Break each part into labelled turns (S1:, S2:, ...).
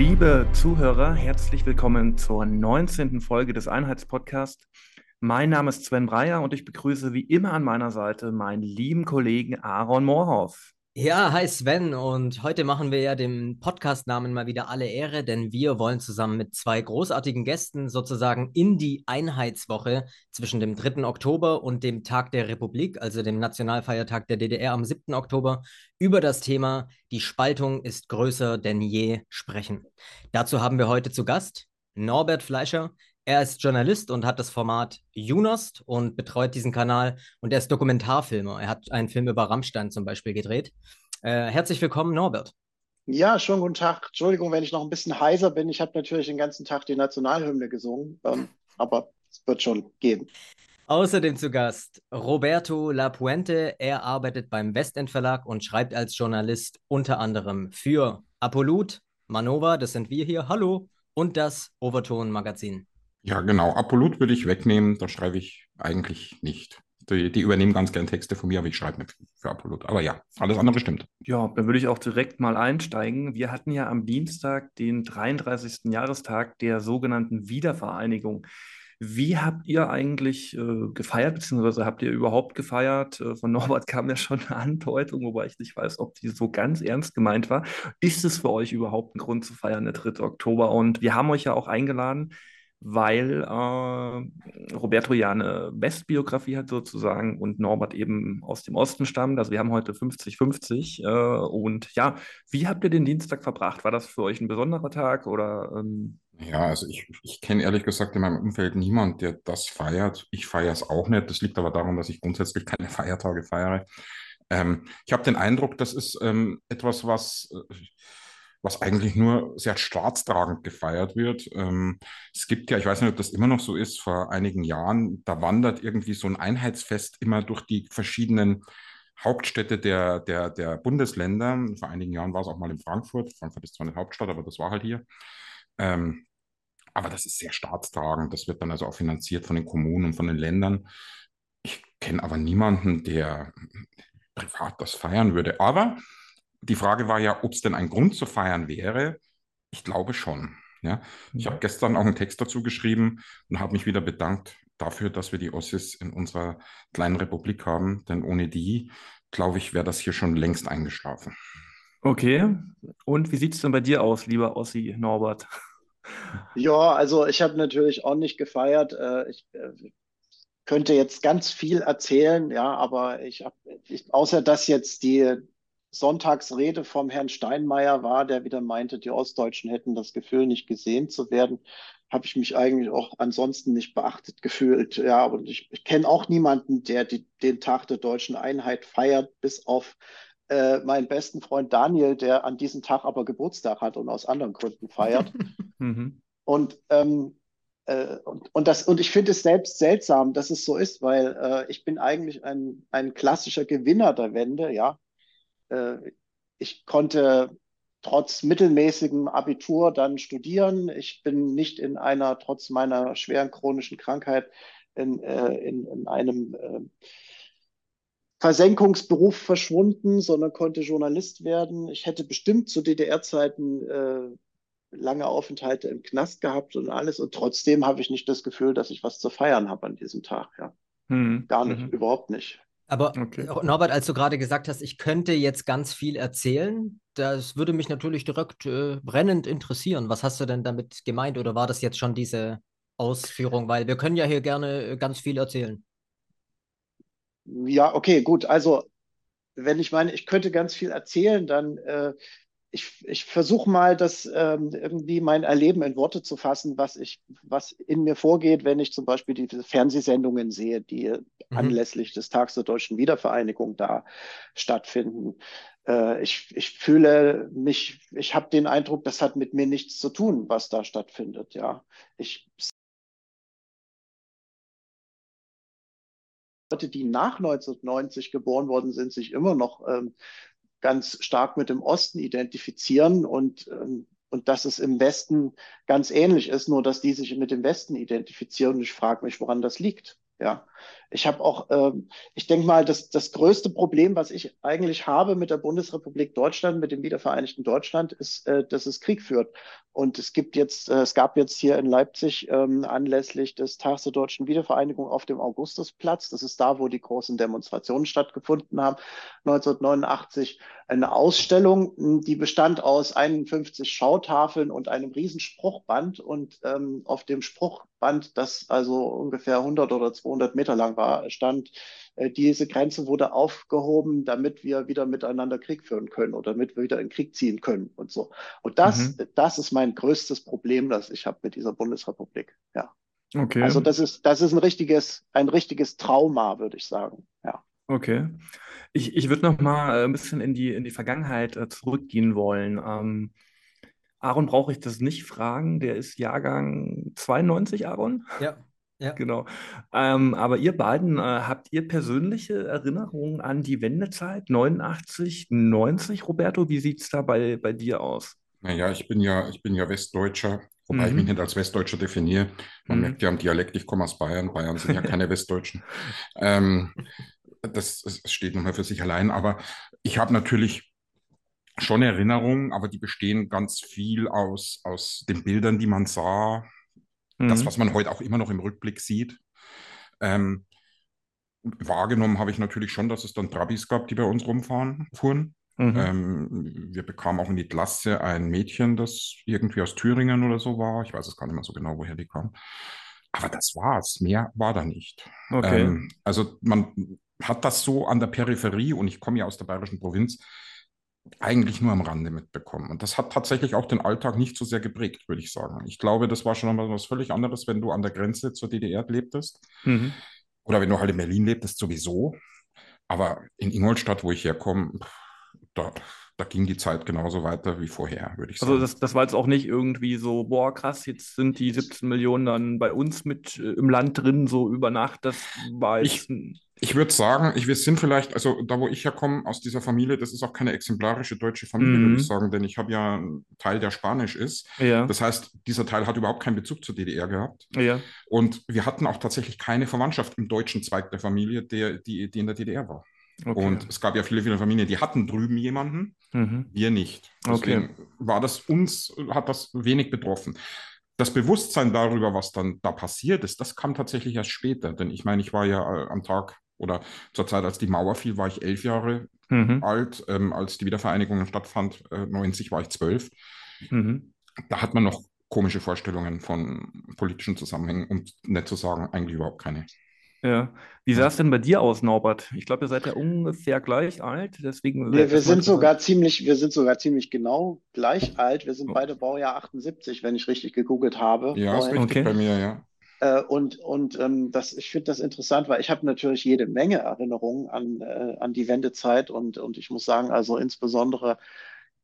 S1: Liebe Zuhörer, herzlich willkommen zur 19. Folge des Einheitspodcasts. Mein Name ist Sven Breyer und ich begrüße wie immer an meiner Seite meinen lieben Kollegen Aaron Moorhoff.
S2: Ja, hi Sven und heute machen wir ja dem Podcast-Namen mal wieder alle Ehre, denn wir wollen zusammen mit zwei großartigen Gästen sozusagen in die Einheitswoche zwischen dem 3. Oktober und dem Tag der Republik, also dem Nationalfeiertag der DDR am 7. Oktober, über das Thema Die Spaltung ist größer denn je sprechen. Dazu haben wir heute zu Gast Norbert Fleischer, er ist Journalist und hat das Format Junost und betreut diesen Kanal und er ist Dokumentarfilmer. Er hat einen Film über Rammstein zum Beispiel gedreht. Äh, herzlich willkommen, Norbert.
S3: Ja, schönen guten Tag. Entschuldigung, wenn ich noch ein bisschen heiser bin. Ich habe natürlich den ganzen Tag die Nationalhymne gesungen, ähm, aber es wird schon gehen.
S2: Außerdem zu Gast Roberto Lapuente. Er arbeitet beim Westend Verlag und schreibt als Journalist unter anderem für Apollut, Manova, das sind wir hier, hallo, und das Overton Magazin.
S4: Ja, genau. Apollut würde ich wegnehmen, da schreibe ich eigentlich nicht. Die, die übernehmen ganz gern Texte von mir, aber ich schreibe nicht für Apollut. Aber ja, alles andere stimmt.
S1: Ja, dann würde ich auch direkt mal einsteigen. Wir hatten ja am Dienstag den 33. Jahrestag der sogenannten Wiedervereinigung. Wie habt ihr eigentlich äh, gefeiert, beziehungsweise habt ihr überhaupt gefeiert? Äh, von Norbert kam ja schon eine Andeutung, wobei ich nicht weiß, ob die so ganz ernst gemeint war. Ist es für euch überhaupt ein Grund zu feiern, der 3. Oktober? Und wir haben euch ja auch eingeladen, weil äh, Roberto ja eine Westbiografie hat sozusagen und Norbert eben aus dem Osten stammt. Also wir haben heute 50-50. Äh, und ja, wie habt ihr den Dienstag verbracht? War das für euch ein besonderer Tag oder? Ähm...
S4: Ja, also ich, ich kenne ehrlich gesagt in meinem Umfeld niemand, der das feiert. Ich feiere es auch nicht. Das liegt aber daran, dass ich grundsätzlich keine Feiertage feiere. Ähm, ich habe den Eindruck, das ist ähm, etwas, was äh, was eigentlich nur sehr staatstragend gefeiert wird. Ähm, es gibt ja, ich weiß nicht, ob das immer noch so ist, vor einigen Jahren, da wandert irgendwie so ein Einheitsfest immer durch die verschiedenen Hauptstädte der, der, der Bundesländer. Vor einigen Jahren war es auch mal in Frankfurt. Frankfurt ist zwar eine Hauptstadt, aber das war halt hier. Ähm, aber das ist sehr staatstragend. Das wird dann also auch finanziert von den Kommunen und von den Ländern. Ich kenne aber niemanden, der privat das feiern würde. Aber die Frage war ja, ob es denn ein Grund zu feiern wäre. Ich glaube schon. Ja. Ich habe gestern auch einen Text dazu geschrieben und habe mich wieder bedankt dafür, dass wir die Ossis in unserer kleinen Republik haben. Denn ohne die, glaube ich, wäre das hier schon längst eingeschlafen.
S1: Okay. Und wie sieht es denn bei dir aus, lieber Ossi Norbert?
S3: Ja, also ich habe natürlich auch nicht gefeiert. Äh, ich äh, könnte jetzt ganz viel erzählen, ja, aber ich habe, außer dass jetzt die Sonntagsrede vom Herrn Steinmeier war, der wieder meinte, die Ostdeutschen hätten das Gefühl, nicht gesehen zu werden, habe ich mich eigentlich auch ansonsten nicht beachtet gefühlt. Ja, und ich, ich kenne auch niemanden, der die, den Tag der deutschen Einheit feiert, bis auf äh, meinen besten Freund Daniel, der an diesem Tag aber Geburtstag hat und aus anderen Gründen feiert. Mhm. Und ähm, äh, und, und, das, und ich finde es selbst seltsam, dass es so ist, weil äh, ich bin eigentlich ein, ein klassischer Gewinner der Wende, ja. Äh, ich konnte trotz mittelmäßigem Abitur dann studieren. Ich bin nicht in einer, trotz meiner schweren chronischen Krankheit, in, äh, in, in einem äh, Versenkungsberuf verschwunden, sondern konnte Journalist werden. Ich hätte bestimmt zu DDR-Zeiten lange Aufenthalte im Knast gehabt und alles. Und trotzdem habe ich nicht das Gefühl, dass ich was zu feiern habe an diesem Tag. Ja. Hm. Gar nicht, mhm. überhaupt nicht.
S2: Aber okay. Norbert, als du gerade gesagt hast, ich könnte jetzt ganz viel erzählen, das würde mich natürlich direkt äh, brennend interessieren. Was hast du denn damit gemeint oder war das jetzt schon diese Ausführung? Weil wir können ja hier gerne äh, ganz viel erzählen.
S3: Ja, okay, gut. Also, wenn ich meine, ich könnte ganz viel erzählen, dann äh, ich, ich versuche mal, das ähm, irgendwie mein Erleben in Worte zu fassen, was ich, was in mir vorgeht, wenn ich zum Beispiel diese Fernsehsendungen sehe, die mhm. anlässlich des Tags der deutschen Wiedervereinigung da stattfinden. Äh, ich, ich fühle mich, ich habe den Eindruck, das hat mit mir nichts zu tun, was da stattfindet. Ja, ich Leute, die nach 1990 geboren worden sind, sich immer noch ähm, ganz stark mit dem Osten identifizieren und, ähm, und dass es im Westen ganz ähnlich ist, nur dass die sich mit dem Westen identifizieren. Und ich frage mich, woran das liegt. Ja, ich habe auch, ähm, ich denke mal, das, das größte Problem, was ich eigentlich habe mit der Bundesrepublik Deutschland, mit dem wiedervereinigten Deutschland, ist, äh, dass es Krieg führt. Und es gibt jetzt, äh, es gab jetzt hier in Leipzig ähm, anlässlich des Tages der deutschen Wiedervereinigung auf dem Augustusplatz, das ist da, wo die großen Demonstrationen stattgefunden haben, 1989, eine Ausstellung, die bestand aus 51 Schautafeln und einem riesen Spruchband. Und ähm, auf dem Spruchband, das also ungefähr 100 oder 200 Meter lang war, stand, äh, diese Grenze wurde aufgehoben, damit wir wieder miteinander Krieg führen können oder damit wir wieder in Krieg ziehen können und so. Und das, mhm. das ist mein größtes Problem, das ich habe mit dieser Bundesrepublik. Ja. Okay. Also das ist, das ist ein richtiges, ein richtiges Trauma, würde ich sagen. Ja.
S1: Okay. Ich, ich würde noch mal äh, ein bisschen in die, in die Vergangenheit äh, zurückgehen wollen. Ähm, Aaron brauche ich das nicht fragen, der ist Jahrgang 92, Aaron?
S2: Ja. Ja.
S1: Genau. Ähm, aber ihr beiden, äh, habt ihr persönliche Erinnerungen an die Wendezeit 89, 90, Roberto? Wie sieht es da bei, bei dir aus?
S4: Naja, ich bin ja, ich bin ja Westdeutscher, wobei mhm. ich mich nicht als Westdeutscher definiere. Man mhm. merkt ja am Dialekt, ich komme aus Bayern. Bayern sind ja keine Westdeutschen. Ähm, das, das steht nochmal für sich allein. Aber ich habe natürlich schon Erinnerungen, aber die bestehen ganz viel aus, aus den Bildern, die man sah, mhm. das, was man heute auch immer noch im Rückblick sieht. Ähm, wahrgenommen habe ich natürlich schon, dass es dann Trabis gab, die bei uns rumfahren, fuhren. Mhm. Ähm, wir bekamen auch in die Klasse ein Mädchen, das irgendwie aus Thüringen oder so war. Ich weiß es gar nicht mehr so genau, woher die kam. Aber das war's. Mehr war da nicht. Okay. Ähm, also man hat das so an der Peripherie, und ich komme ja aus der bayerischen Provinz, eigentlich nur am Rande mitbekommen. Und das hat tatsächlich auch den Alltag nicht so sehr geprägt, würde ich sagen. Ich glaube, das war schon mal was völlig anderes, wenn du an der Grenze zur DDR lebtest. Mhm. Oder wenn du halt in Berlin lebtest, sowieso. Aber in Ingolstadt, wo ich herkomme, da, da ging die Zeit genauso weiter wie vorher, würde ich
S1: also sagen. Also das, das war jetzt auch nicht irgendwie so, boah, krass, jetzt sind die 17 Millionen dann bei uns mit äh, im Land drin, so über Nacht. Das war
S4: jetzt... Ich, ich würde sagen, ich, wir sind vielleicht, also da wo ich herkomme, aus dieser Familie, das ist auch keine exemplarische deutsche Familie, mhm. würde ich sagen, denn ich habe ja einen Teil, der Spanisch ist. Ja. Das heißt, dieser Teil hat überhaupt keinen Bezug zur DDR gehabt. Ja. Und wir hatten auch tatsächlich keine Verwandtschaft im deutschen Zweig der Familie, der, die, die in der DDR war. Okay. Und es gab ja viele, viele Familien, die hatten drüben jemanden, mhm. wir nicht. Deswegen okay. war das uns, hat das wenig betroffen. Das Bewusstsein darüber, was dann da passiert ist, das kam tatsächlich erst später. Denn ich meine, ich war ja äh, am Tag oder zur Zeit, als die Mauer fiel, war ich elf Jahre mhm. alt. Ähm, als die Wiedervereinigung stattfand, äh, 90, war ich zwölf. Mhm. Da hat man noch komische Vorstellungen von politischen Zusammenhängen, um nicht zu sagen, eigentlich überhaupt keine.
S1: Ja. Wie sah es denn bei dir aus, Norbert? Ich glaube, ihr seid ja ungefähr gleich alt, deswegen.
S3: Wir, wir sind sogar ziemlich, wir sind sogar ziemlich genau gleich alt. Wir sind oh. beide Baujahr 78, wenn ich richtig gegoogelt habe.
S4: Ja, ist richtig okay. bei mir, ja.
S3: Äh, und und ähm, das, ich finde das interessant, weil ich habe natürlich jede Menge Erinnerungen an, äh, an die Wendezeit und, und ich muss sagen, also insbesondere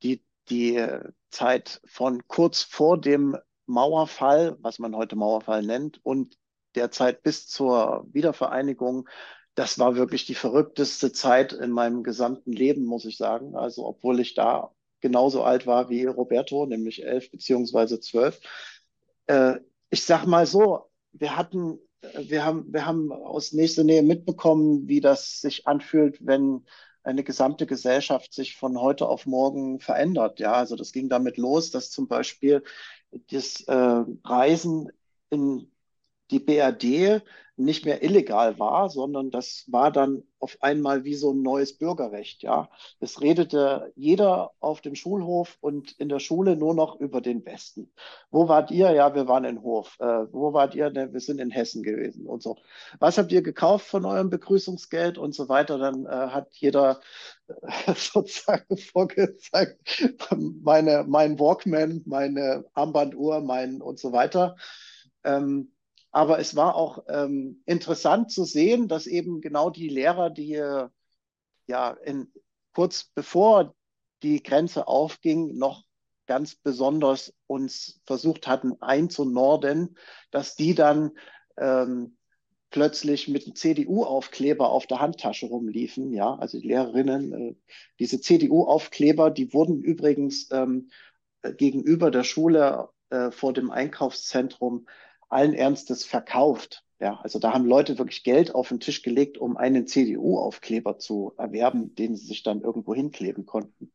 S3: die, die Zeit von kurz vor dem Mauerfall, was man heute Mauerfall nennt, und der Zeit bis zur Wiedervereinigung, das war wirklich die verrückteste Zeit in meinem gesamten Leben, muss ich sagen. Also obwohl ich da genauso alt war wie Roberto, nämlich elf beziehungsweise zwölf. Äh, ich sag mal so, wir hatten, wir haben, wir haben aus nächster Nähe mitbekommen, wie das sich anfühlt, wenn eine gesamte Gesellschaft sich von heute auf morgen verändert. Ja, also das ging damit los, dass zum Beispiel das äh, Reisen in die BRD nicht mehr illegal war, sondern das war dann auf einmal wie so ein neues Bürgerrecht. Ja, es redete jeder auf dem Schulhof und in der Schule nur noch über den Westen. Wo wart ihr? Ja, wir waren in Hof. Äh, wo wart ihr? Ne, wir sind in Hessen gewesen und so. Was habt ihr gekauft von eurem Begrüßungsgeld und so weiter? Dann äh, hat jeder äh, sozusagen vorgezeigt, meine, mein Walkman, meine Armbanduhr, mein und so weiter. Ähm, aber es war auch ähm, interessant zu sehen, dass eben genau die Lehrer, die ja in, kurz bevor die Grenze aufging, noch ganz besonders uns versucht hatten einzunorden, dass die dann ähm, plötzlich mit einem CDU-Aufkleber auf der Handtasche rumliefen. Ja, also die Lehrerinnen, äh, diese CDU-Aufkleber, die wurden übrigens ähm, gegenüber der Schule äh, vor dem Einkaufszentrum allen Ernstes verkauft. Ja, also da haben Leute wirklich Geld auf den Tisch gelegt, um einen CDU-Aufkleber zu erwerben, den sie sich dann irgendwo hinkleben konnten.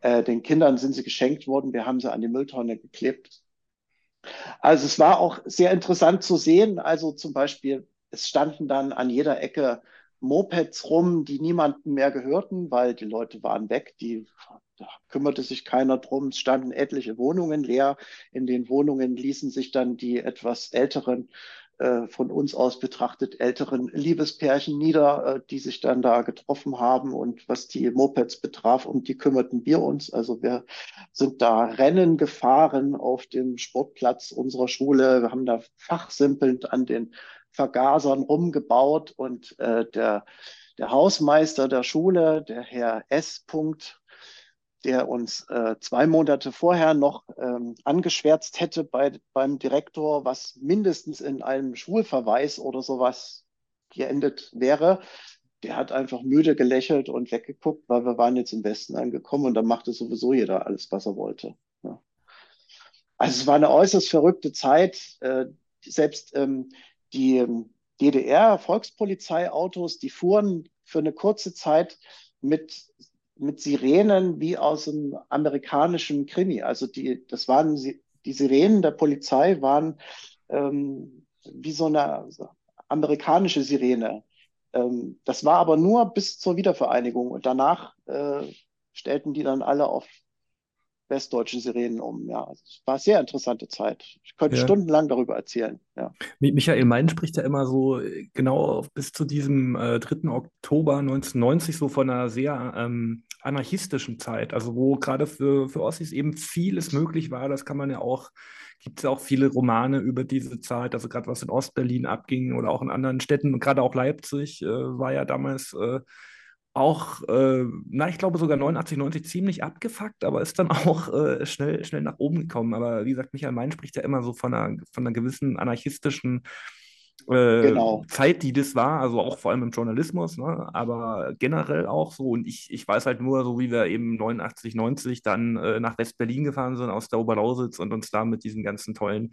S3: Äh, den Kindern sind sie geschenkt worden, wir haben sie an die Mülltonne geklebt. Also es war auch sehr interessant zu sehen. Also zum Beispiel, es standen dann an jeder Ecke Mopeds rum, die niemandem mehr gehörten, weil die Leute waren weg, die da kümmerte sich keiner drum. Es standen etliche Wohnungen leer. In den Wohnungen ließen sich dann die etwas älteren, äh, von uns aus betrachtet älteren Liebespärchen nieder, äh, die sich dann da getroffen haben. Und was die Mopeds betraf, um die kümmerten wir uns. Also wir sind da Rennen gefahren auf dem Sportplatz unserer Schule. Wir haben da fachsimpelnd an den Vergasern rumgebaut und äh, der, der Hausmeister der Schule, der Herr S. Punkt, der uns äh, zwei Monate vorher noch ähm, angeschwärzt hätte bei, beim Direktor, was mindestens in einem Schulverweis oder sowas geendet wäre. Der hat einfach müde gelächelt und weggeguckt, weil wir waren jetzt im Westen angekommen und da machte sowieso jeder alles, was er wollte. Ja. Also es war eine äußerst verrückte Zeit. Äh, selbst ähm, die ähm, DDR-Volkspolizeiautos, die fuhren für eine kurze Zeit mit mit Sirenen wie aus einem amerikanischen Krimi. Also die, das waren die Sirenen der Polizei waren ähm, wie so eine amerikanische Sirene. Ähm, das war aber nur bis zur Wiedervereinigung und danach äh, stellten die dann alle auf westdeutsche Sirenen um. Ja, es war eine sehr interessante Zeit. Ich könnte ja. stundenlang darüber erzählen. Ja.
S1: Michael Mein spricht ja immer so äh, genau bis zu diesem äh, 3. Oktober 1990 so von einer sehr ähm, anarchistischen Zeit, also wo gerade für, für Ossis eben vieles möglich war. Das kann man ja auch, gibt es ja auch viele Romane über diese Zeit, also gerade was in Ostberlin abging oder auch in anderen Städten und gerade auch Leipzig äh, war ja damals äh, auch, äh, na, ich glaube sogar 89, 90 ziemlich abgefuckt, aber ist dann auch äh, schnell, schnell nach oben gekommen. Aber wie gesagt, Michael Mein spricht ja immer so von einer, von einer gewissen anarchistischen äh, genau. Zeit, die das war, also auch vor allem im Journalismus, ne? aber generell auch so. Und ich, ich weiß halt nur, so wie wir eben 89, 90 dann äh, nach West-Berlin gefahren sind aus der Oberlausitz und uns da mit diesen ganzen tollen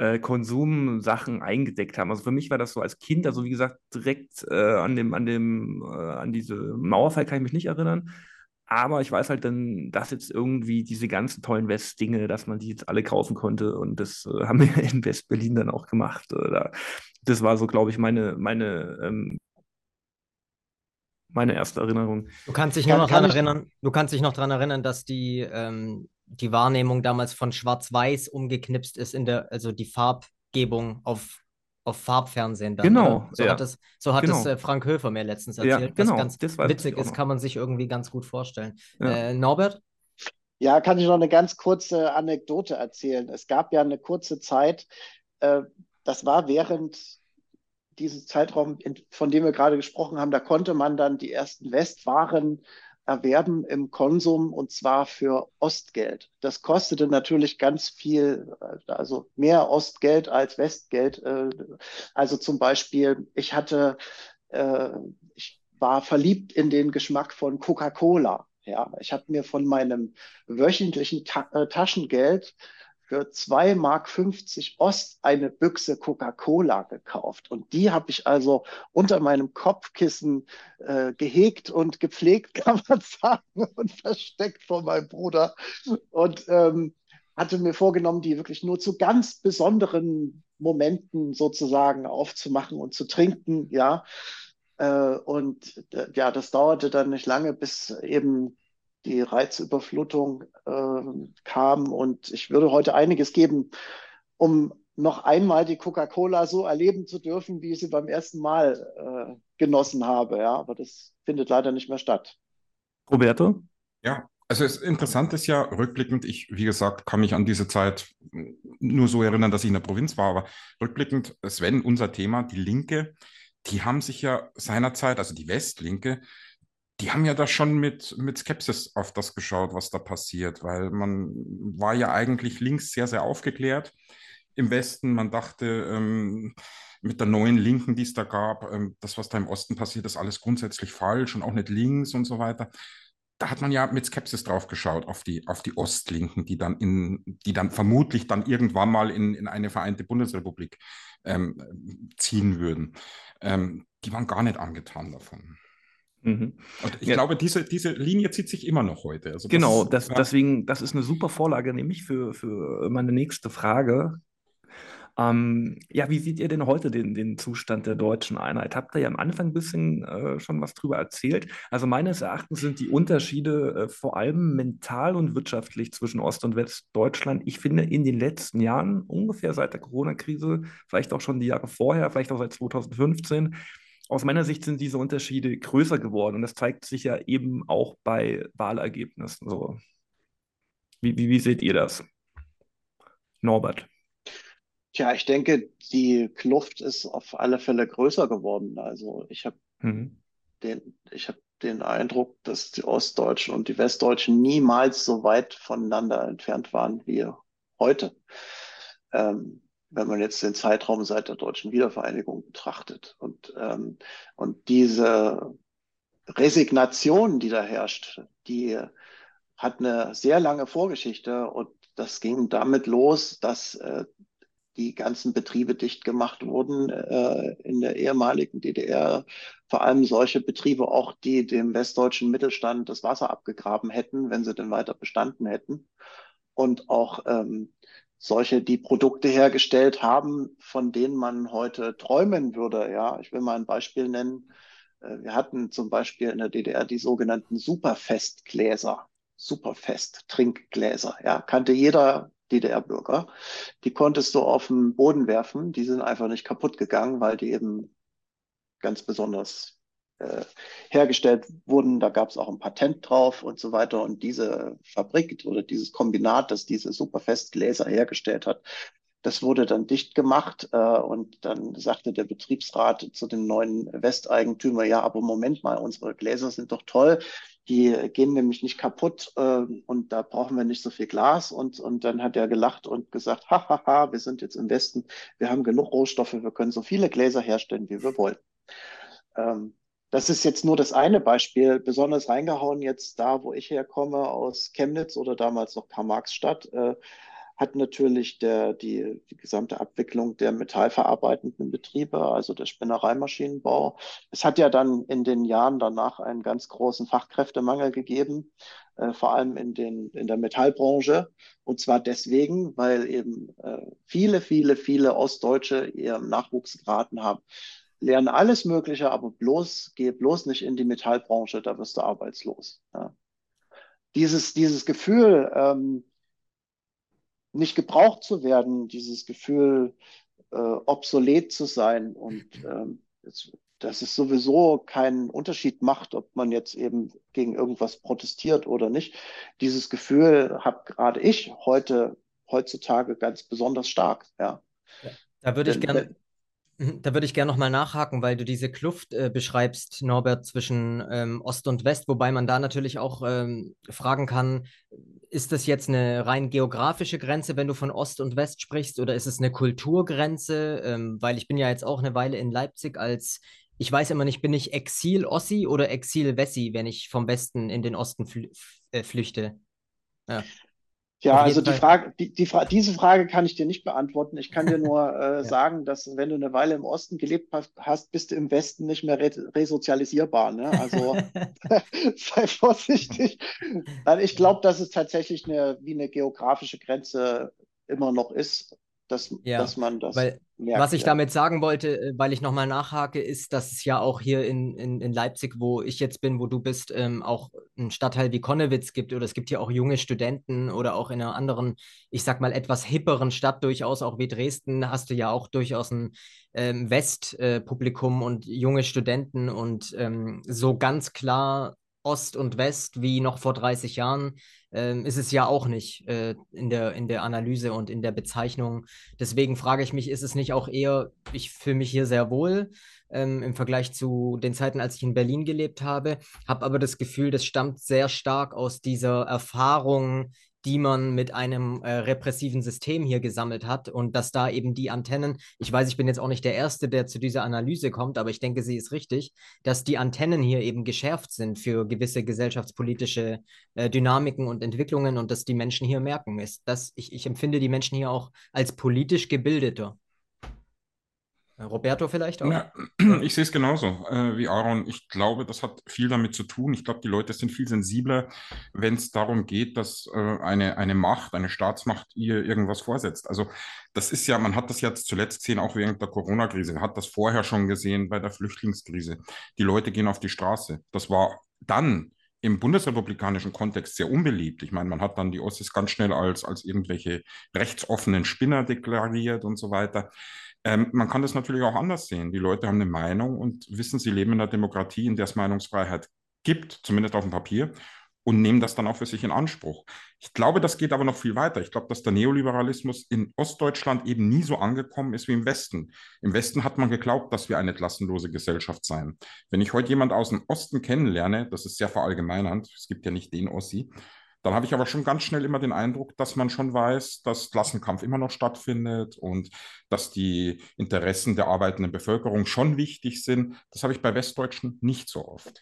S1: äh, Konsumsachen eingedeckt haben. Also für mich war das so als Kind, also wie gesagt, direkt äh, an dem, an dem, äh, an diese Mauerfall kann ich mich nicht erinnern. Aber ich weiß halt dann, dass jetzt irgendwie diese ganzen tollen West-Dinge, dass man die jetzt alle kaufen konnte. Und das äh, haben wir in West-Berlin dann auch gemacht. Äh, das war so, glaube ich, meine, meine, ähm, meine erste Erinnerung.
S2: Du kannst dich nur noch daran erinnern, du kannst dich noch daran erinnern, dass die ähm, die Wahrnehmung damals von Schwarz-Weiß umgeknipst ist in der, also die Farbgebung auf, auf Farbfernsehen. Dann,
S1: genau.
S2: So
S1: ja.
S2: hat es, so hat genau. es äh, Frank Höfer mir letztens erzählt. Ja,
S1: genau.
S2: Was ganz witzig ist, kann man sich irgendwie ganz gut vorstellen. Ja. Äh, Norbert?
S3: Ja, kann ich noch eine ganz kurze Anekdote erzählen. Es gab ja eine kurze Zeit, äh, das war während dieses Zeitraum, von dem wir gerade gesprochen haben, da konnte man dann die ersten Westwaren erwerben im Konsum und zwar für Ostgeld. Das kostete natürlich ganz viel, also mehr Ostgeld als Westgeld. Äh, also zum Beispiel, ich hatte, äh, ich war verliebt in den Geschmack von Coca-Cola. Ja, ich habe mir von meinem wöchentlichen Ta äh, Taschengeld für 2,50 Mark Ost eine Büchse Coca-Cola gekauft. Und die habe ich also unter meinem Kopfkissen äh, gehegt und gepflegt, kann man sagen, und versteckt vor meinem Bruder. Und ähm, hatte mir vorgenommen, die wirklich nur zu ganz besonderen Momenten sozusagen aufzumachen und zu trinken, ja. Äh, und äh, ja, das dauerte dann nicht lange, bis eben die Reizüberflutung äh, kam. Und ich würde heute einiges geben, um noch einmal die Coca-Cola so erleben zu dürfen, wie ich sie beim ersten Mal äh, genossen habe. Ja, aber das findet leider nicht mehr statt.
S1: Roberto?
S4: Ja, also das Interessante ist ja, rückblickend, ich, wie gesagt, kann mich an diese Zeit nur so erinnern, dass ich in der Provinz war, aber rückblickend, Sven, unser Thema, die Linke, die haben sich ja seinerzeit, also die Westlinke, die haben ja da schon mit, mit Skepsis auf das geschaut, was da passiert, weil man war ja eigentlich links sehr, sehr aufgeklärt im Westen. Man dachte, ähm, mit der neuen Linken, die es da gab, ähm, das, was da im Osten passiert, ist alles grundsätzlich falsch und auch nicht links und so weiter. da hat man ja mit Skepsis drauf geschaut auf die, auf die Ostlinken, die dann in, die dann vermutlich dann irgendwann mal in, in eine vereinte Bundesrepublik ähm, ziehen würden. Ähm, die waren gar nicht angetan davon. Mhm. Und ich ja. glaube, diese, diese Linie zieht sich immer noch heute.
S1: Also genau, das, das, deswegen, das ist eine super Vorlage, nämlich für, für meine nächste Frage. Ähm, ja, wie seht ihr denn heute den, den Zustand der deutschen Einheit? Habt ihr ja am Anfang ein bisschen äh, schon was drüber erzählt. Also meines Erachtens sind die Unterschiede äh, vor allem mental und wirtschaftlich zwischen Ost- und Westdeutschland. Ich finde, in den letzten Jahren, ungefähr seit der Corona-Krise, vielleicht auch schon die Jahre vorher, vielleicht auch seit 2015, aus meiner Sicht sind diese Unterschiede größer geworden. Und das zeigt sich ja eben auch bei Wahlergebnissen. So. Wie, wie, wie seht ihr das? Norbert.
S3: Tja, ich denke, die Kluft ist auf alle Fälle größer geworden. Also ich habe mhm. den, ich habe den Eindruck, dass die Ostdeutschen und die Westdeutschen niemals so weit voneinander entfernt waren wie heute. Ähm, wenn man jetzt den Zeitraum seit der deutschen Wiedervereinigung betrachtet. Und, ähm, und diese Resignation, die da herrscht, die hat eine sehr lange Vorgeschichte und das ging damit los, dass äh, die ganzen Betriebe dicht gemacht wurden äh, in der ehemaligen DDR. Vor allem solche Betriebe auch, die dem westdeutschen Mittelstand das Wasser abgegraben hätten, wenn sie denn weiter bestanden hätten. Und auch ähm, solche, die Produkte hergestellt haben, von denen man heute träumen würde. Ja, ich will mal ein Beispiel nennen. Äh, wir hatten zum Beispiel in der DDR die sogenannten Superfestgläser. Superfest Trinkgläser. Ja, kannte jeder DDR-Bürger. Die konntest du auf den Boden werfen. Die sind einfach nicht kaputt gegangen, weil die eben ganz besonders äh, hergestellt wurden. Da gab es auch ein Patent drauf und so weiter. Und diese Fabrik oder dieses Kombinat, das diese Superfestgläser hergestellt hat, das wurde dann dicht gemacht äh, und dann sagte der Betriebsrat zu den neuen Westeigentümer, ja, aber Moment mal, unsere Gläser sind doch toll, die gehen nämlich nicht kaputt äh, und da brauchen wir nicht so viel Glas. Und, und dann hat er gelacht und gesagt, hahaha, wir sind jetzt im Westen, wir haben genug Rohstoffe, wir können so viele Gläser herstellen, wie wir wollen. Ähm, das ist jetzt nur das eine Beispiel, besonders reingehauen jetzt da, wo ich herkomme, aus Chemnitz oder damals noch Karl-Marx-Stadt. Äh, hat natürlich der, die, die gesamte Abwicklung der metallverarbeitenden Betriebe, also der Spinnereimaschinenbau. Es hat ja dann in den Jahren danach einen ganz großen Fachkräftemangel gegeben, äh, vor allem in, den, in der Metallbranche. Und zwar deswegen, weil eben äh, viele, viele, viele Ostdeutsche ihren Nachwuchs geraten haben. Lernen alles Mögliche, aber bloß, geh bloß nicht in die Metallbranche, da wirst du arbeitslos. Ja. Dieses, dieses Gefühl, ähm, nicht gebraucht zu werden, dieses Gefühl, äh, obsolet zu sein und ähm, das, dass es sowieso keinen Unterschied macht, ob man jetzt eben gegen irgendwas protestiert oder nicht. Dieses Gefühl habe gerade ich heute, heutzutage ganz besonders stark, ja.
S2: ja da würde ich gerne da würde ich gerne nochmal nachhaken, weil du diese Kluft äh, beschreibst, Norbert, zwischen ähm, Ost und West, wobei man da natürlich auch ähm, fragen kann, ist das jetzt eine rein geografische Grenze, wenn du von Ost und West sprichst, oder ist es eine Kulturgrenze? Ähm, weil ich bin ja jetzt auch eine Weile in Leipzig als, ich weiß immer nicht, bin ich Exil-Ossi oder Exil-Wessi, wenn ich vom Westen in den Osten flü äh, flüchte?
S3: Ja. Ja, also die Frage, die, die Fra diese Frage kann ich dir nicht beantworten. Ich kann dir nur äh, ja. sagen, dass wenn du eine Weile im Osten gelebt hast, bist du im Westen nicht mehr re resozialisierbar. Ne? Also sei vorsichtig. Ich glaube, dass es tatsächlich eine, wie eine geografische Grenze immer noch ist dass, ja, dass man das
S2: weil, merkt. Was ich ja. damit sagen wollte, äh, weil ich nochmal nachhake, ist, dass es ja auch hier in, in, in Leipzig, wo ich jetzt bin, wo du bist, ähm, auch einen Stadtteil wie Konnewitz gibt oder es gibt hier auch junge Studenten oder auch in einer anderen, ich sag mal, etwas hipperen Stadt durchaus, auch wie Dresden, hast du ja auch durchaus ein ähm, Westpublikum äh, und junge Studenten und ähm, so ganz klar Ost und West wie noch vor 30 Jahren ähm, ist es ja auch nicht äh, in, der, in der Analyse und in der Bezeichnung. Deswegen frage ich mich, ist es nicht auch eher, ich fühle mich hier sehr wohl ähm, im Vergleich zu den Zeiten, als ich in Berlin gelebt habe, habe aber das Gefühl, das stammt sehr stark aus dieser Erfahrung die man mit einem äh, repressiven System hier gesammelt hat und dass da eben die Antennen, ich weiß, ich bin jetzt auch nicht der Erste, der zu dieser Analyse kommt, aber ich denke, sie ist richtig, dass die Antennen hier eben geschärft sind für gewisse gesellschaftspolitische äh, Dynamiken und Entwicklungen und dass die Menschen hier merken. Ist, dass ich, ich empfinde die Menschen hier auch als politisch gebildeter. Roberto vielleicht auch?
S4: Ja, ich sehe es genauso äh, wie Aaron. Ich glaube, das hat viel damit zu tun. Ich glaube, die Leute sind viel sensibler, wenn es darum geht, dass äh, eine, eine Macht, eine Staatsmacht ihr irgendwas vorsetzt. Also das ist ja, man hat das jetzt zuletzt gesehen, auch während der Corona-Krise, man hat das vorher schon gesehen bei der Flüchtlingskrise. Die Leute gehen auf die Straße. Das war dann im bundesrepublikanischen Kontext sehr unbeliebt. Ich meine, man hat dann die Ossis ganz schnell als, als irgendwelche rechtsoffenen Spinner deklariert und so weiter. Ähm, man kann das natürlich auch anders sehen. Die Leute haben eine Meinung und wissen, sie leben in einer Demokratie, in der es Meinungsfreiheit gibt, zumindest auf dem Papier, und nehmen das dann auch für sich in Anspruch. Ich glaube, das geht aber noch viel weiter. Ich glaube, dass der Neoliberalismus in Ostdeutschland eben nie so angekommen ist wie im Westen. Im Westen hat man geglaubt, dass wir eine klassenlose Gesellschaft seien. Wenn ich heute jemand aus dem Osten kennenlerne, das ist sehr verallgemeinernd, es gibt ja nicht den Ossi, dann habe ich aber schon ganz schnell immer den Eindruck, dass man schon weiß, dass Klassenkampf immer noch stattfindet und dass die Interessen der arbeitenden Bevölkerung schon wichtig sind. Das habe ich bei Westdeutschen nicht so oft.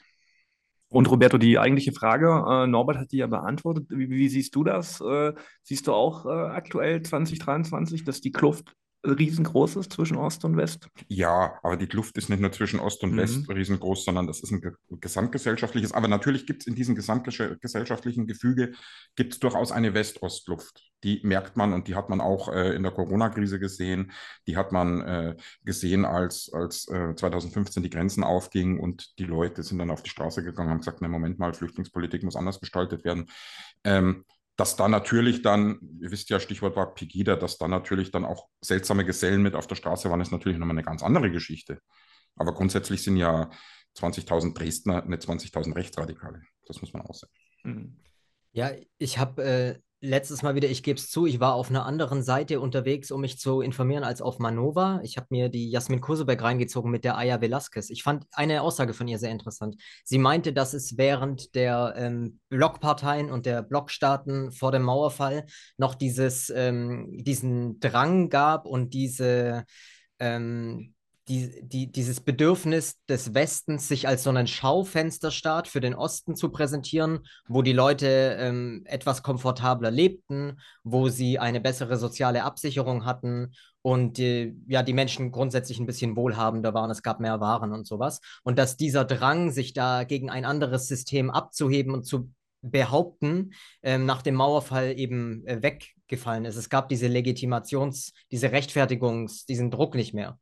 S1: Und Roberto, die eigentliche Frage, äh, Norbert hat die ja beantwortet. Wie, wie siehst du das? Äh, siehst du auch äh, aktuell 2023, dass die Kluft riesengroß ist zwischen Ost und West?
S4: Ja, aber die Kluft ist nicht nur zwischen Ost und mhm. West riesengroß, sondern das ist ein gesamtgesellschaftliches. Aber natürlich gibt es in diesem gesamtgesellschaftlichen Gefüge gibt es durchaus eine West-Ost-Luft. Die merkt man und die hat man auch äh, in der Corona-Krise gesehen. Die hat man äh, gesehen, als, als äh, 2015 die Grenzen aufgingen und die Leute sind dann auf die Straße gegangen und haben gesagt, na Moment mal, Flüchtlingspolitik muss anders gestaltet werden. Ähm, dass da natürlich dann, ihr wisst ja, Stichwort war Pegida, dass da natürlich dann auch seltsame Gesellen mit auf der Straße waren, ist natürlich nochmal eine ganz andere Geschichte. Aber grundsätzlich sind ja 20.000 Dresdner nicht 20.000 Rechtsradikale. Das muss man auch sagen.
S2: Ja, ich habe äh, letztes Mal wieder, ich gebe es zu, ich war auf einer anderen Seite unterwegs, um mich zu informieren als auf Manova. Ich habe mir die Jasmin Kurseberg reingezogen mit der Aya Velasquez. Ich fand eine Aussage von ihr sehr interessant. Sie meinte, dass es während der ähm, Blockparteien und der Blockstaaten vor dem Mauerfall noch dieses, ähm, diesen Drang gab und diese ähm, die, die, dieses Bedürfnis des Westens, sich als so einen Schaufensterstaat für den Osten zu präsentieren, wo die Leute ähm, etwas komfortabler lebten, wo sie eine bessere soziale Absicherung hatten und äh, ja, die Menschen grundsätzlich ein bisschen wohlhabender waren, es gab mehr Waren und sowas. Und dass dieser Drang, sich da gegen ein anderes System abzuheben und zu behaupten, ähm, nach dem Mauerfall eben äh, weggefallen ist. Es gab diese Legitimations-, diese Rechtfertigungs-, diesen Druck nicht mehr.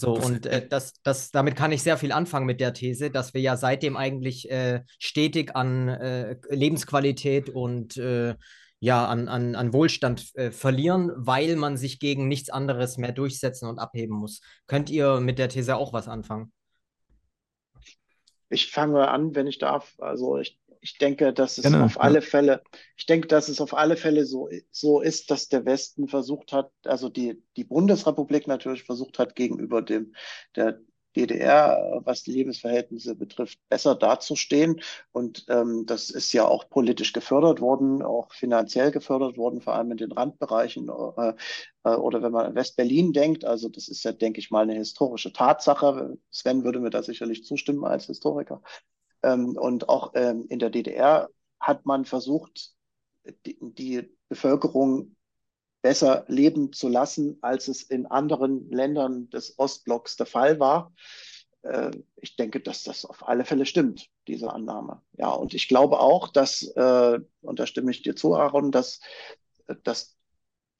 S2: So, das, und äh, das, das, damit kann ich sehr viel anfangen mit der These, dass wir ja seitdem eigentlich äh, stetig an äh, Lebensqualität und äh, ja, an, an, an Wohlstand äh, verlieren, weil man sich gegen nichts anderes mehr durchsetzen und abheben muss. Könnt ihr mit der These auch was anfangen?
S3: Ich fange an, wenn ich darf. Also ich ich denke, dass es genau, auf alle Fälle, ich denke, dass es auf alle Fälle so, so ist, dass der Westen versucht hat, also die, die Bundesrepublik natürlich versucht hat, gegenüber dem, der DDR, was die Lebensverhältnisse betrifft, besser dazustehen. Und ähm, das ist ja auch politisch gefördert worden, auch finanziell gefördert worden, vor allem in den Randbereichen. Äh, äh, oder wenn man an West-Berlin denkt, also das ist ja, denke ich mal, eine historische Tatsache. Sven würde mir da sicherlich zustimmen als Historiker. Ähm, und auch ähm, in der DDR hat man versucht, die, die Bevölkerung besser leben zu lassen, als es in anderen Ländern des Ostblocks der Fall war. Äh, ich denke, dass das auf alle Fälle stimmt, diese Annahme. Ja, und ich glaube auch, dass, äh, und da stimme ich dir zu, Aaron, dass, dass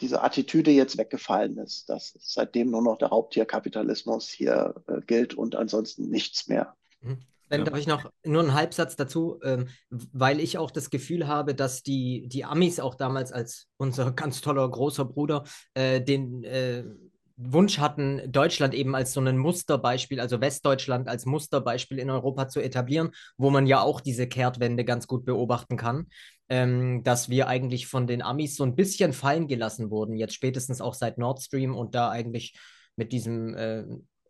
S3: diese Attitüde jetzt weggefallen ist, dass seitdem nur noch der Raubtierkapitalismus hier äh, gilt und ansonsten nichts mehr.
S2: Mhm. Dann ja. darf ich noch nur einen Halbsatz dazu, ähm, weil ich auch das Gefühl habe, dass die, die Amis auch damals als unser ganz toller großer Bruder äh, den äh, Wunsch hatten, Deutschland eben als so ein Musterbeispiel, also Westdeutschland als Musterbeispiel in Europa zu etablieren, wo man ja auch diese Kehrtwende ganz gut beobachten kann, ähm, dass wir eigentlich von den Amis so ein bisschen fallen gelassen wurden, jetzt spätestens auch seit Nord Stream und da eigentlich mit diesem äh,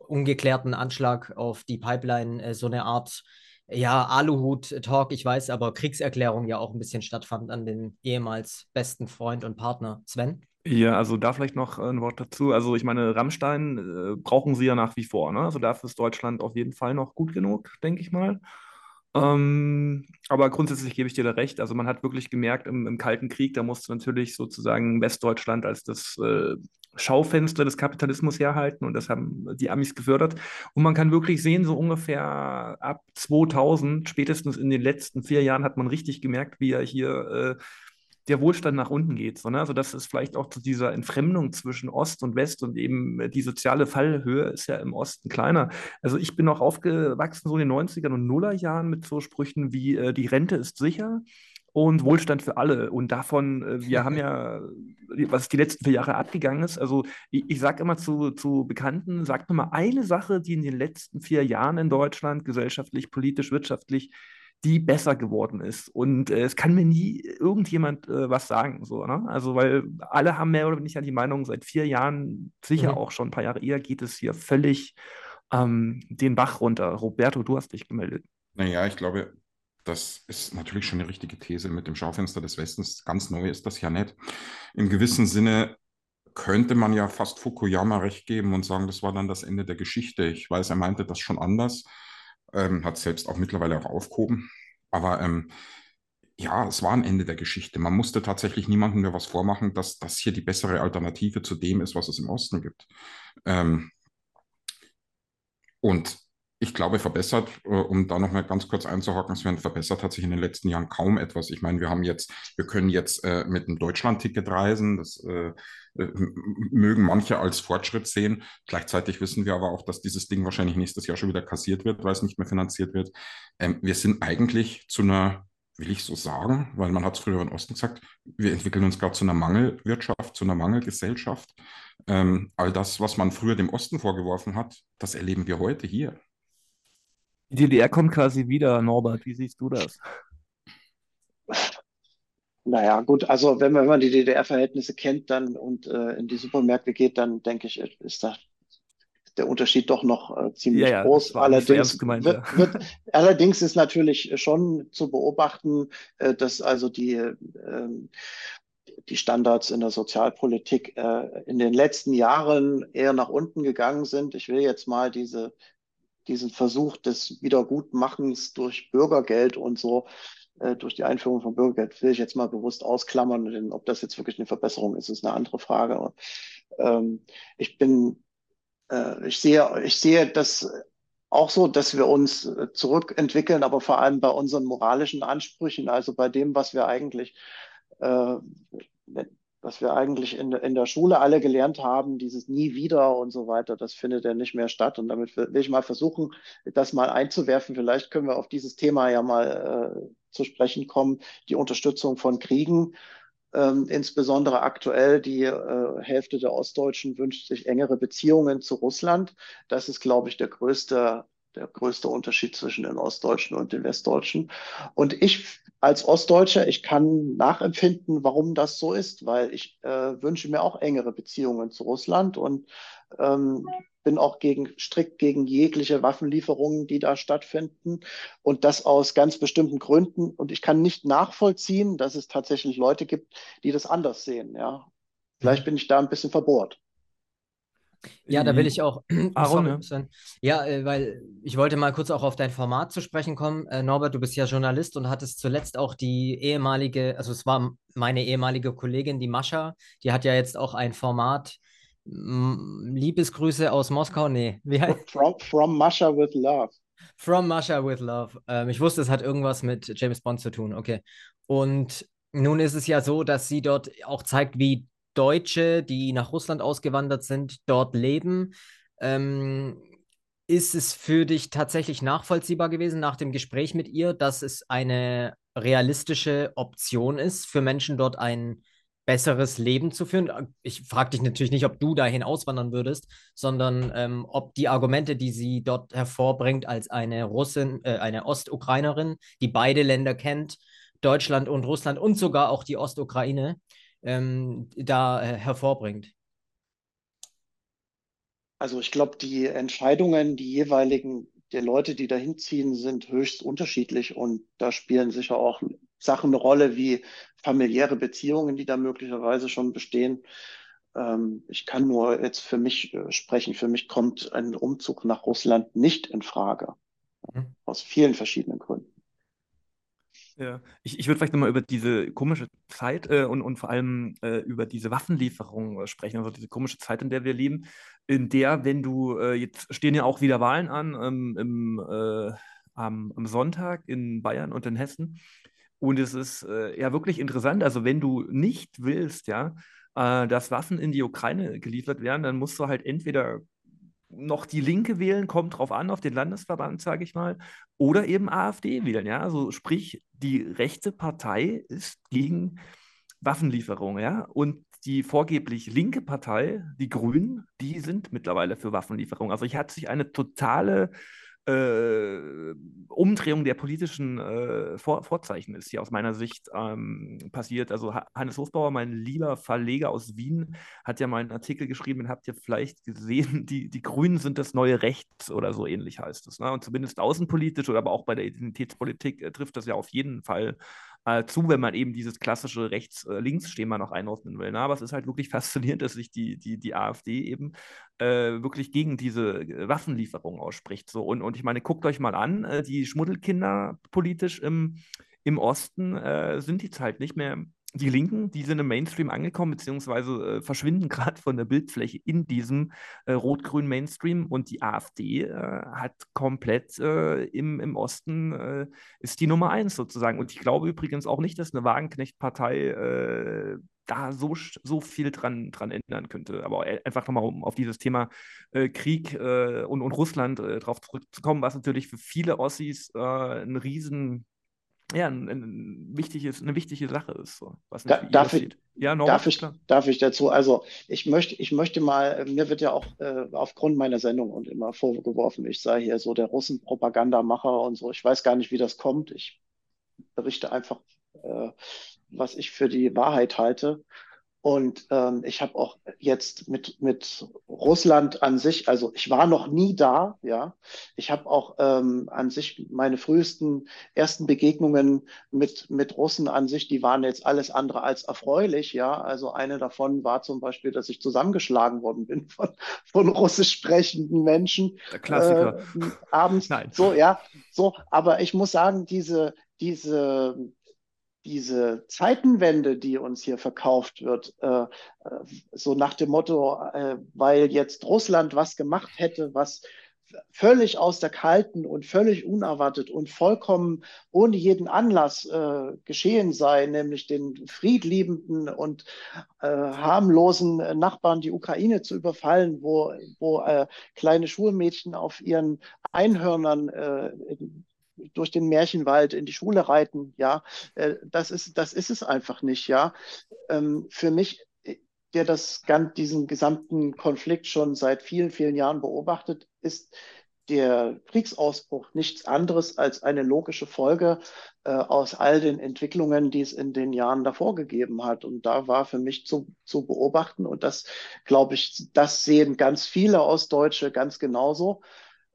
S2: ungeklärten Anschlag auf die Pipeline äh, so eine Art ja, Aluhut-Talk, ich weiß, aber Kriegserklärung ja auch ein bisschen stattfand an den ehemals besten Freund und Partner Sven.
S1: Ja, also da vielleicht noch ein Wort dazu. Also ich meine, Rammstein äh, brauchen sie ja nach wie vor, ne? Also dafür ist Deutschland auf jeden Fall noch gut genug, denke ich mal. Ähm, aber grundsätzlich gebe ich dir da recht. Also man hat wirklich gemerkt, im, im Kalten Krieg, da musste natürlich sozusagen Westdeutschland als das äh, Schaufenster des Kapitalismus herhalten und das haben die Amis gefördert. Und man kann wirklich sehen, so ungefähr ab 2000, spätestens in den letzten vier Jahren, hat man richtig gemerkt, wie er hier äh, der Wohlstand nach unten geht. So, ne? Also das ist vielleicht auch zu dieser Entfremdung zwischen Ost und West und eben äh, die soziale Fallhöhe ist ja im Osten kleiner. Also ich bin auch aufgewachsen so in den 90er und Nullerjahren mit so Sprüchen wie äh, die Rente ist sicher und Wohlstand für alle. Und davon, äh, wir haben ja, was die letzten vier Jahre abgegangen ist, also ich, ich sage immer zu, zu Bekannten, sagt mir mal eine Sache, die in den letzten vier Jahren in Deutschland gesellschaftlich, politisch, wirtschaftlich die besser geworden ist. Und äh, es kann mir nie irgendjemand äh, was sagen. So, ne? Also, weil alle haben mehr oder weniger die Meinung, seit vier Jahren, sicher mhm. auch schon ein paar Jahre eher, geht es hier völlig ähm, den Bach runter. Roberto, du hast dich gemeldet.
S4: Naja, ich glaube, das ist natürlich schon eine richtige These mit dem Schaufenster des Westens. Ganz neu ist das ja nicht. Im gewissen Sinne könnte man ja fast Fukuyama recht geben und sagen, das war dann das Ende der Geschichte. Ich weiß, er meinte das schon anders ähm, hat selbst auch mittlerweile auch aufgehoben. Aber ähm, ja, es war ein Ende der Geschichte. Man musste tatsächlich niemandem mehr was vormachen, dass das hier die bessere Alternative zu dem ist, was es im Osten gibt. Ähm, und ich glaube, verbessert, äh, um da nochmal ganz kurz einzuhaken, Sven, verbessert hat sich in den letzten Jahren kaum etwas. Ich meine, wir haben jetzt, wir können jetzt äh, mit einem Deutschland-Ticket reisen. Das äh mögen manche als Fortschritt sehen. Gleichzeitig wissen wir aber auch, dass dieses Ding wahrscheinlich nächstes Jahr schon wieder kassiert wird, weil es nicht mehr finanziert wird. Ähm, wir sind eigentlich zu einer, will ich so sagen, weil man hat es früher im Osten gesagt, wir entwickeln uns gerade zu einer Mangelwirtschaft, zu einer Mangelgesellschaft. Ähm, all das, was man früher dem Osten vorgeworfen hat, das erleben wir heute hier.
S1: Die DDR kommt quasi wieder, Norbert. Wie siehst du das?
S3: Naja, gut, also wenn man, wenn man die DDR-Verhältnisse kennt dann und äh, in die Supermärkte geht, dann denke ich, ist da der Unterschied doch noch äh, ziemlich ja, ja, groß. Allerdings, gemeint, wird, ja. wird, allerdings ist natürlich schon zu beobachten, äh, dass also die, äh, die Standards in der Sozialpolitik äh, in den letzten Jahren eher nach unten gegangen sind. Ich will jetzt mal diese diesen Versuch des Wiedergutmachens durch Bürgergeld und so, äh, durch die Einführung von Bürgergeld, will ich jetzt mal bewusst ausklammern. Denn ob das jetzt wirklich eine Verbesserung ist, ist eine andere Frage. ähm, ich bin, äh, ich sehe, ich sehe das auch so, dass wir uns äh, zurückentwickeln, aber vor allem bei unseren moralischen Ansprüchen, also bei dem, was wir eigentlich äh, was wir eigentlich in, in der Schule alle gelernt haben, dieses nie wieder und so weiter, das findet ja nicht mehr statt. Und damit will ich mal versuchen, das mal einzuwerfen. Vielleicht können wir auf dieses Thema ja mal äh, zu sprechen kommen, die Unterstützung von Kriegen. Ähm, insbesondere aktuell die äh, Hälfte der Ostdeutschen wünscht sich engere Beziehungen zu Russland. Das ist, glaube ich, der größte der größte Unterschied zwischen den Ostdeutschen und den Westdeutschen. Und ich als Ostdeutscher, ich kann nachempfinden, warum das so ist, weil ich äh, wünsche mir auch engere Beziehungen zu Russland und ähm, bin auch gegen, strikt gegen jegliche Waffenlieferungen, die da stattfinden. Und das aus ganz bestimmten Gründen. Und ich kann nicht nachvollziehen, dass es tatsächlich Leute gibt, die das anders sehen. Ja, vielleicht bin ich da ein bisschen verbohrt.
S2: Ja, da will ich auch. Aaron, sorry, ja. ja, äh, weil ich wollte mal kurz auch auf dein Format zu sprechen kommen. Äh, Norbert, du bist ja Journalist und hattest zuletzt auch die ehemalige, also es war meine ehemalige Kollegin, die Mascha, die hat ja jetzt auch ein Format. Liebesgrüße aus Moskau? Nee.
S3: From, from Mascha with Love.
S2: From Mascha with Love. Ähm, ich wusste, es hat irgendwas mit James Bond zu tun. Okay. Und nun ist es ja so, dass sie dort auch zeigt, wie Deutsche, die nach Russland ausgewandert sind, dort leben. Ähm, ist es für dich tatsächlich nachvollziehbar gewesen nach dem Gespräch mit ihr, dass es eine realistische Option ist, für Menschen dort ein besseres Leben zu führen? Ich frage dich natürlich nicht, ob du dahin auswandern würdest, sondern ähm, ob die Argumente, die sie dort hervorbringt als eine Russin, äh, eine Ostukrainerin, die beide Länder kennt, Deutschland und Russland und sogar auch die Ostukraine, ähm, da äh, hervorbringt?
S3: Also ich glaube, die Entscheidungen, die jeweiligen die Leute, die dahin ziehen, sind höchst unterschiedlich und da spielen sicher auch Sachen eine Rolle wie familiäre Beziehungen, die da möglicherweise schon bestehen. Ähm, ich kann nur jetzt für mich äh, sprechen. Für mich kommt ein Umzug nach Russland nicht in Frage. Mhm. Aus vielen verschiedenen Gründen.
S1: Ja, ich, ich würde vielleicht nochmal über diese komische Zeit äh, und, und vor allem äh, über diese Waffenlieferung äh, sprechen, also diese komische Zeit, in der wir leben, in der, wenn du, äh, jetzt stehen ja auch wieder Wahlen an ähm, im, äh, am, am, Sonntag in Bayern und in Hessen. Und es ist äh, ja wirklich interessant, also wenn du nicht willst, ja, dass Waffen in die Ukraine geliefert werden, dann musst du halt entweder noch die Linke wählen, kommt drauf an, auf den Landesverband, sage ich mal, oder eben AfD wählen. Ja? Also sprich, die rechte Partei ist gegen Waffenlieferung, ja. Und die vorgeblich linke Partei, die Grünen, die sind mittlerweile für Waffenlieferung. Also hier hat sich eine totale äh, Umdrehung der politischen äh, Vor Vorzeichen ist hier aus meiner Sicht ähm, passiert. Also Hannes Hofbauer, mein lieber Verleger aus Wien, hat ja mal einen Artikel geschrieben, den habt ihr vielleicht gesehen, die, die Grünen sind das neue Rechts oder so ähnlich heißt es. Ne? Und zumindest außenpolitisch oder aber auch bei der Identitätspolitik äh, trifft das ja auf jeden Fall äh, zu, wenn man eben dieses klassische Rechts-Links-Schema noch einordnen will. Ne? Aber es ist halt wirklich faszinierend, dass sich die, die, die AfD eben äh, wirklich gegen diese äh, Waffenlieferung ausspricht. So. Und, und ich meine, guckt euch mal an, äh, die Schmuddelkinder politisch im, im Osten äh, sind jetzt halt nicht mehr die Linken, die sind im Mainstream angekommen, beziehungsweise äh, verschwinden gerade von der Bildfläche in diesem äh, rot-grünen Mainstream und die AfD äh, hat komplett äh, im, im Osten äh, ist die Nummer eins sozusagen. Und ich glaube übrigens auch nicht, dass eine Wagenknecht-Partei äh, da so, so viel dran, dran ändern könnte. Aber einfach nochmal, um auf dieses Thema Krieg und, und Russland drauf zurückzukommen, was natürlich für viele Ossis ein riesen ja, ein, ein wichtiges, eine wichtige Sache ist. So, was
S3: da, darf, ich, ja, Norbert, darf, ich, darf ich dazu? Also ich möchte, ich möchte mal, mir wird ja auch äh, aufgrund meiner Sendung und immer vorgeworfen, ich sei hier so der Russenpropagandamacher und so. Ich weiß gar nicht, wie das kommt. Ich berichte einfach, äh, was ich für die Wahrheit halte. Und ähm, ich habe auch jetzt mit, mit Russland an sich, also ich war noch nie da, ja. Ich habe auch ähm, an sich meine frühesten ersten Begegnungen mit, mit Russen an sich, die waren jetzt alles andere als erfreulich, ja. Also eine davon war zum Beispiel, dass ich zusammengeschlagen worden bin von, von russisch sprechenden Menschen.
S1: Der Klassiker.
S3: Äh, abends. Nein. So, ja, so. Aber ich muss sagen, diese, diese diese Zeitenwende, die uns hier verkauft wird, äh, äh, so nach dem Motto, äh, weil jetzt Russland was gemacht hätte, was völlig aus der Kalten und völlig unerwartet und vollkommen ohne jeden Anlass äh, geschehen sei, nämlich den friedliebenden und äh, harmlosen Nachbarn die Ukraine zu überfallen, wo, wo äh, kleine Schulmädchen auf ihren Einhörnern äh, durch den Märchenwald in die Schule reiten, ja, äh, das ist, das ist es einfach nicht, ja. Ähm, für mich, der das, diesen gesamten Konflikt schon seit vielen, vielen Jahren beobachtet, ist der Kriegsausbruch nichts anderes als eine logische Folge äh, aus all den Entwicklungen, die es in den Jahren davor gegeben hat. Und da war für mich zu, zu beobachten, und das, glaube ich, das sehen ganz viele Ostdeutsche ganz genauso,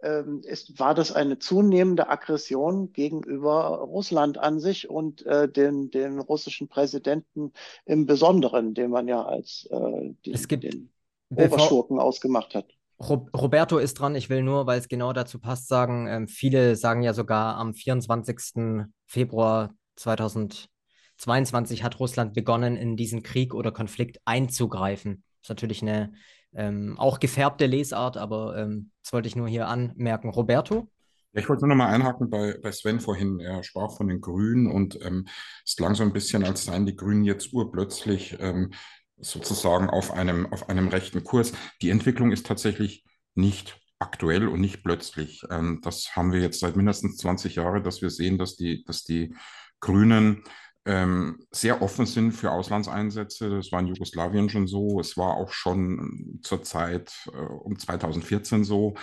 S3: ähm, ist, war das eine zunehmende Aggression gegenüber Russland an sich und äh, den, den russischen Präsidenten im Besonderen, den man ja als äh, die,
S2: es gibt,
S3: den Oberschurken ausgemacht hat.
S2: Roberto ist dran. Ich will nur, weil es genau dazu passt, sagen, ähm, viele sagen ja sogar am 24. Februar 2022 hat Russland begonnen, in diesen Krieg oder Konflikt einzugreifen. Das ist natürlich eine ähm, auch gefärbte Lesart, aber ähm, das wollte ich nur hier anmerken. Roberto?
S4: Ich wollte nur noch mal einhaken bei, bei Sven vorhin. Er sprach von den Grünen und ähm, es klang so ein bisschen, als seien die Grünen jetzt urplötzlich ähm, sozusagen auf einem, auf einem rechten Kurs. Die Entwicklung ist tatsächlich nicht aktuell und nicht plötzlich. Ähm, das haben wir jetzt seit mindestens 20 Jahren, dass wir sehen, dass die, dass die Grünen ähm, sehr offen sind für Auslandseinsätze. Das war in Jugoslawien schon so. Es war auch schon zur Zeit äh, um 2014 so.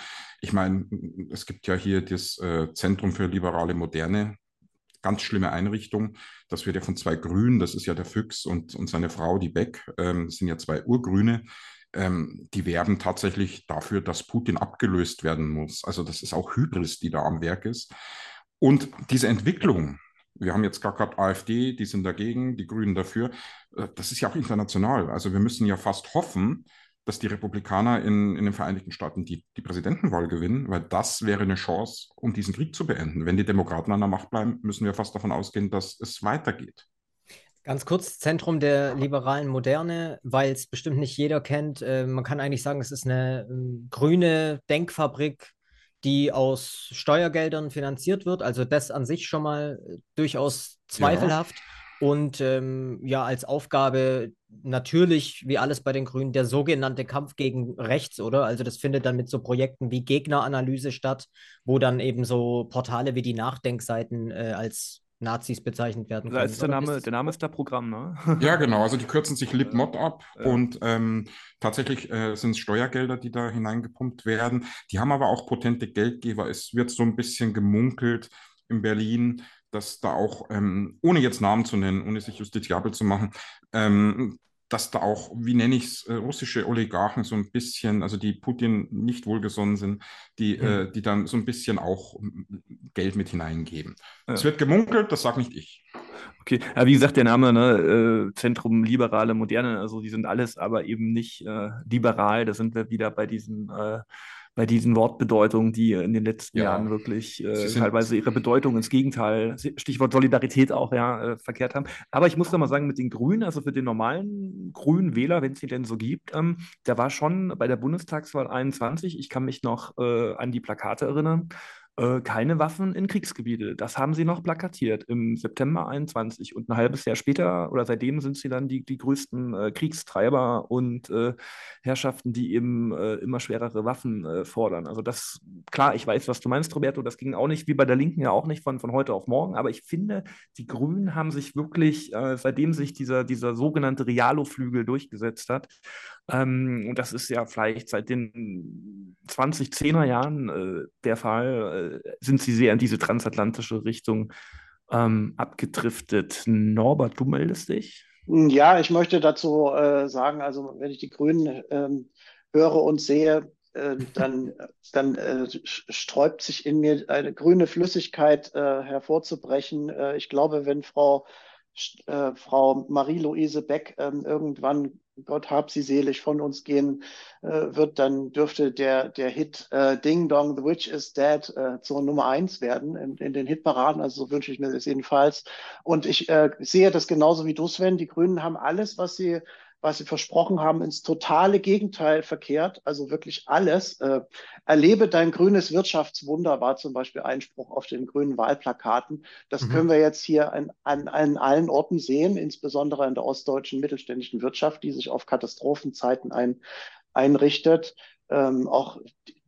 S4: Ich meine, es gibt ja hier das äh, Zentrum für liberale Moderne. Ganz schlimme Einrichtung. Das wird ja von zwei Grünen, das ist ja der Füchs und, und seine Frau, die Beck, ähm, sind ja zwei Urgrüne, ähm, die werben tatsächlich dafür, dass Putin abgelöst werden muss. Also das ist auch Hybris, die da am Werk ist. Und diese Entwicklung, wir haben jetzt gar gehabt AfD, die sind dagegen, die Grünen dafür. Äh, das ist ja auch international. Also wir müssen ja fast hoffen, dass die Republikaner in, in den Vereinigten Staaten die, die Präsidentenwahl gewinnen, weil das wäre eine Chance, um diesen Krieg zu beenden. Wenn die Demokraten an der Macht bleiben, müssen wir fast davon ausgehen, dass es weitergeht.
S2: Ganz kurz, Zentrum der liberalen Moderne, weil es bestimmt nicht jeder kennt. Äh, man kann eigentlich sagen, es ist eine äh, grüne Denkfabrik, die aus Steuergeldern finanziert wird. Also das an sich schon mal äh, durchaus zweifelhaft. Ja. Und ähm, ja, als Aufgabe natürlich, wie alles bei den Grünen, der sogenannte Kampf gegen rechts, oder? Also das findet dann mit so Projekten wie Gegneranalyse statt, wo dann eben so Portale wie die Nachdenkseiten äh, als Nazis bezeichnet werden
S1: können. Also der, Name, der Name ist da Programm, ne?
S4: Ja, genau. Also die kürzen sich LibMod ab ja. und ähm, tatsächlich äh, sind es Steuergelder, die da hineingepumpt werden. Die haben aber auch potente Geldgeber. Es wird so ein bisschen gemunkelt in Berlin, dass da auch, ähm, ohne jetzt Namen zu nennen, ohne sich justiziabel zu machen, ähm, dass da auch, wie nenne ich es, äh, russische Oligarchen so ein bisschen, also die Putin nicht wohlgesonnen sind, die, mhm. äh, die dann so ein bisschen auch Geld mit hineingeben. Es wird gemunkelt, das sage nicht ich.
S1: Okay, ja, wie gesagt, der Name, ne, äh, Zentrum Liberale Moderne, also die sind alles aber eben nicht äh, liberal, da sind wir wieder bei diesen äh, bei diesen Wortbedeutungen, die in den letzten ja. Jahren wirklich äh, teilweise ihre Bedeutung ins Gegenteil, Stichwort Solidarität auch, ja, äh, verkehrt haben. Aber ich muss noch mal sagen, mit den Grünen, also für den normalen grünen Wähler, wenn es ihn denn so gibt, ähm, der war schon bei der Bundestagswahl 21, ich kann mich noch äh, an die Plakate erinnern, äh, keine Waffen in Kriegsgebiete. Das haben sie noch plakatiert im September 21 und ein halbes Jahr später oder seitdem sind sie dann die, die größten äh, Kriegstreiber und äh, Herrschaften, die eben äh, immer schwerere Waffen äh, fordern. Also das, klar, ich weiß, was du meinst, Roberto, das ging auch nicht, wie bei der Linken ja auch nicht von, von heute auf morgen, aber ich finde, die Grünen haben sich wirklich, seitdem sich dieser, dieser sogenannte Realo-Flügel durchgesetzt hat, ähm, und das ist ja vielleicht seit den 2010er Jahren äh, der Fall, äh, sind sie sehr in diese transatlantische Richtung ähm, abgedriftet. Norbert, du meldest dich?
S3: Ja, ich möchte dazu äh, sagen, also wenn ich die Grünen ähm, höre und sehe, äh, dann, dann äh, sträubt sich in mir eine grüne Flüssigkeit äh, hervorzubrechen. ich glaube, wenn Frau Frau Marie-Louise Beck ähm, irgendwann Gott hab sie selig von uns gehen äh, wird, dann dürfte der, der Hit äh, Ding Dong, The Witch is Dead äh, zur Nummer eins werden in, in den Hitparaden. Also so wünsche ich mir das jedenfalls. Und ich äh, sehe das genauso wie du, Sven. Die Grünen haben alles, was sie was sie versprochen haben, ins totale Gegenteil verkehrt, also wirklich alles. Äh, erlebe dein grünes Wirtschaftswunder war zum Beispiel Einspruch auf den grünen Wahlplakaten. Das mhm. können wir jetzt hier an, an, an allen Orten sehen, insbesondere in der ostdeutschen mittelständischen Wirtschaft, die sich auf Katastrophenzeiten ein, einrichtet. Ähm, auch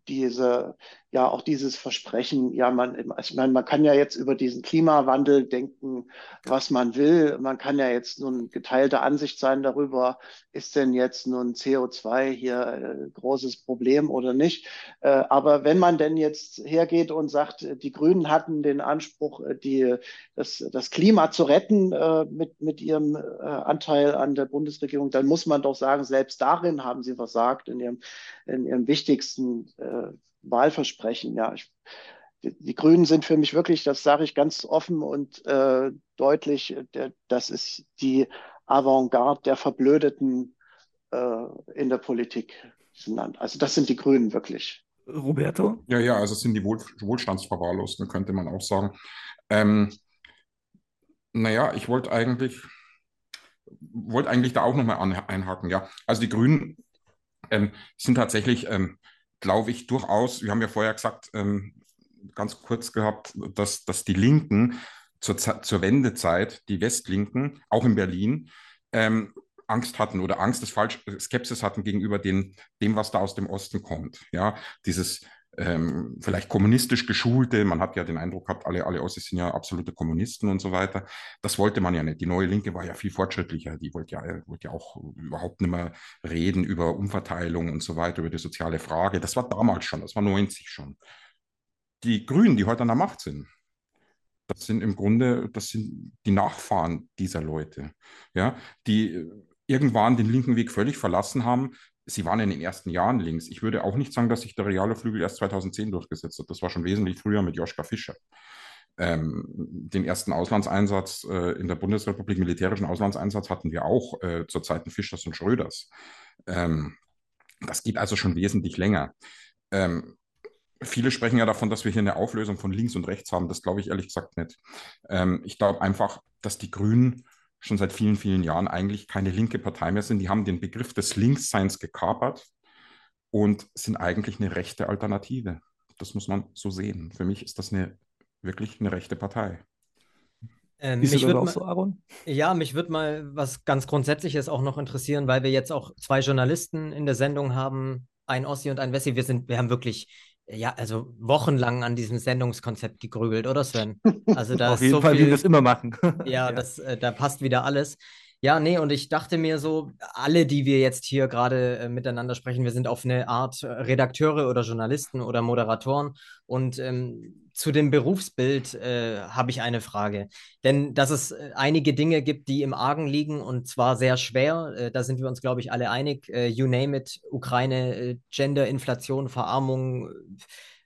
S3: diese, ja, auch dieses Versprechen, ja, man, ich meine, man kann ja jetzt über diesen Klimawandel denken, was man will. Man kann ja jetzt nun geteilte Ansicht sein darüber, ist denn jetzt nun CO2 hier äh, großes Problem oder nicht. Äh, aber wenn man denn jetzt hergeht und sagt, die Grünen hatten den Anspruch, äh, die, das, das Klima zu retten mit, mit ihrem Anteil an der Bundesregierung, dann muss man doch sagen, selbst darin haben sie versagt, in ihrem, in ihrem wichtigsten äh, Wahlversprechen. Ja, ich, die, die, Grünen sind für mich wirklich, das sage ich ganz offen und äh, deutlich, der, das ist die Avantgarde der Verblödeten äh, in der Politik. Also das sind die Grünen wirklich.
S1: Roberto?
S4: Ja, ja, also sind die Wohl Wohlstandsverwahrlosten, könnte man auch sagen. Ähm, naja, ich wollte eigentlich, wollte eigentlich da auch nochmal einhaken, ja. Also die Grünen ähm, sind tatsächlich ähm, glaube ich, durchaus, wir haben ja vorher gesagt, ähm, ganz kurz gehabt, dass, dass die Linken zur, zur Wendezeit, die Westlinken, auch in Berlin, ähm, Angst hatten oder Angst ist falsch, Skepsis hatten gegenüber den, dem, was da aus dem Osten kommt. Ja, dieses ähm, vielleicht kommunistisch geschulte, man hat ja den Eindruck gehabt, alle, alle Ossis sind ja absolute Kommunisten und so weiter. Das wollte man ja nicht. Die neue Linke war ja viel fortschrittlicher, die wollte ja, wollte ja auch überhaupt nicht mehr reden über Umverteilung und so weiter, über die soziale Frage. Das war damals schon, das war 90 schon. Die Grünen, die heute an der Macht sind, das sind im Grunde, das sind die Nachfahren dieser Leute, ja, die irgendwann den linken Weg völlig verlassen haben, sie waren in den ersten Jahren links. Ich würde auch nicht sagen, dass sich der reale Flügel erst 2010 durchgesetzt hat. Das war schon wesentlich früher mit Joschka Fischer. Ähm, den ersten Auslandseinsatz äh, in der Bundesrepublik, militärischen Auslandseinsatz, hatten wir auch äh, zu Zeiten Fischers und Schröders. Ähm, das geht also schon wesentlich länger. Ähm, viele sprechen ja davon, dass wir hier eine Auflösung von links und rechts haben. Das glaube ich ehrlich gesagt nicht. Ähm, ich glaube einfach, dass die Grünen schon seit vielen, vielen Jahren eigentlich keine linke Partei mehr sind. Die haben den Begriff des Linksseins gekapert und sind eigentlich eine rechte Alternative. Das muss man so sehen. Für mich ist das eine wirklich eine rechte Partei.
S2: Ähm, mich würde auch so, Aaron? Ja, mich würde mal was ganz Grundsätzliches auch noch interessieren, weil wir jetzt auch zwei Journalisten in der Sendung haben, ein Ossi und ein Wessi. Wir sind, wir haben wirklich ja, also wochenlang an diesem Sendungskonzept gegrübelt, oder Sven? Also da
S1: Auf jeden so Fall, viel, wie wir es immer machen.
S2: ja, ja. Das, äh, da passt wieder alles. Ja, nee, und ich dachte mir so, alle, die wir jetzt hier gerade äh, miteinander sprechen, wir sind auf eine Art äh, Redakteure oder Journalisten oder Moderatoren. Und ähm, zu dem Berufsbild äh, habe ich eine Frage. Denn dass es äh, einige Dinge gibt, die im Argen liegen und zwar sehr schwer, äh, da sind wir uns, glaube ich, alle einig. Äh, you name it, Ukraine, Gender, Inflation, Verarmung,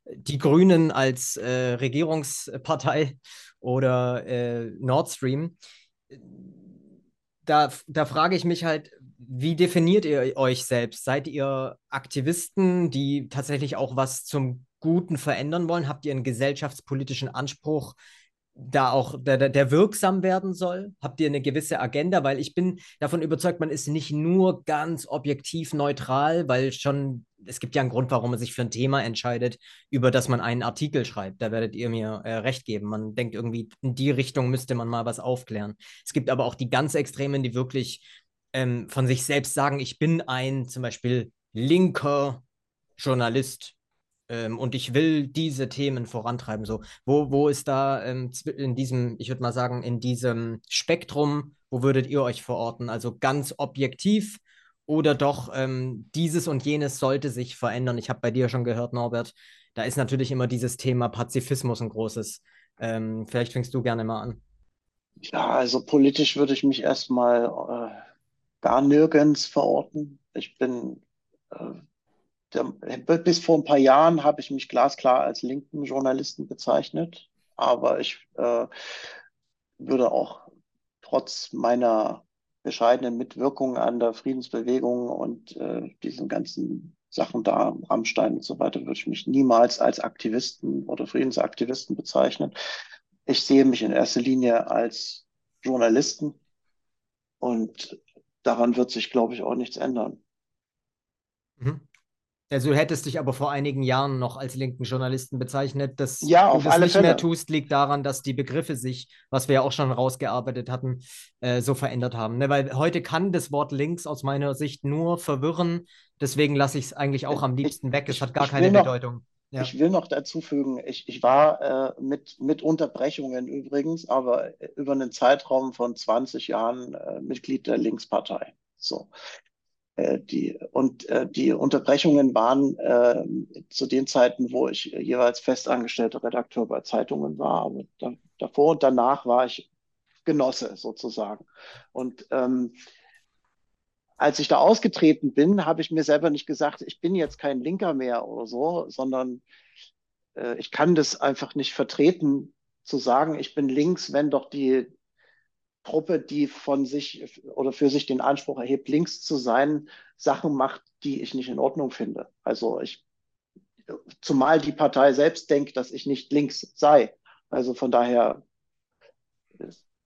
S2: die Grünen als Regierungspartei oder Nord Stream da, da frage ich mich halt, wie definiert ihr euch selbst? Seid ihr Aktivisten, die tatsächlich auch was zum Guten verändern wollen? Habt ihr einen gesellschaftspolitischen Anspruch, da auch der, der wirksam werden soll? Habt ihr eine gewisse Agenda? Weil ich bin davon überzeugt, man ist nicht nur ganz objektiv neutral, weil schon, es gibt ja einen Grund, warum man sich für ein Thema entscheidet, über das man einen Artikel schreibt. Da werdet ihr mir äh, recht geben. Man denkt irgendwie, in die Richtung müsste man mal was aufklären. Es gibt aber auch die ganz Extremen, die wirklich ähm, von sich selbst sagen, ich bin ein zum Beispiel linker Journalist ähm, und ich will diese Themen vorantreiben. So, wo, wo ist da ähm, in diesem, ich würde mal sagen, in diesem Spektrum, wo würdet ihr euch verorten? Also ganz objektiv oder doch ähm, dieses und jenes sollte sich verändern? Ich habe bei dir schon gehört, Norbert, da ist natürlich immer dieses Thema Pazifismus ein großes. Ähm, vielleicht fängst du gerne mal an.
S3: Ja, also politisch würde ich mich erstmal äh, gar nirgends verorten. Ich bin äh, bis vor ein paar Jahren habe ich mich glasklar als linken Journalisten bezeichnet, aber ich äh, würde auch trotz meiner bescheidenen Mitwirkung an der Friedensbewegung und äh, diesen ganzen Sachen da, Rammstein und so weiter, würde ich mich niemals als Aktivisten oder Friedensaktivisten bezeichnen. Ich sehe mich in erster Linie als Journalisten und daran wird sich, glaube ich, auch nichts ändern.
S2: Mhm. Also du hättest dich aber vor einigen Jahren noch als linken Journalisten bezeichnet. Dass
S3: ja, du das
S2: nicht
S3: Fälle.
S2: mehr tust, liegt daran, dass die Begriffe sich, was wir ja auch schon rausgearbeitet hatten, äh, so verändert haben. Ne? Weil heute kann das Wort links aus meiner Sicht nur verwirren. Deswegen lasse ich es eigentlich auch am liebsten weg. Es hat gar keine noch, Bedeutung.
S3: Ja. Ich will noch dazu fügen, ich, ich war äh, mit, mit Unterbrechungen übrigens, aber über einen Zeitraum von 20 Jahren äh, Mitglied der Linkspartei. So. Äh, die, und äh, die Unterbrechungen waren äh, zu den Zeiten, wo ich jeweils festangestellter Redakteur bei Zeitungen war. Aber da, davor und danach war ich Genosse sozusagen. Und ähm, als ich da ausgetreten bin, habe ich mir selber nicht gesagt, ich bin jetzt kein Linker mehr oder so, sondern äh, ich kann das einfach nicht vertreten, zu sagen, ich bin links, wenn doch die Truppe, die von sich oder für sich den Anspruch erhebt, links zu sein, Sachen macht, die ich nicht in Ordnung finde. Also ich, zumal die Partei selbst denkt, dass ich nicht links sei. Also von daher,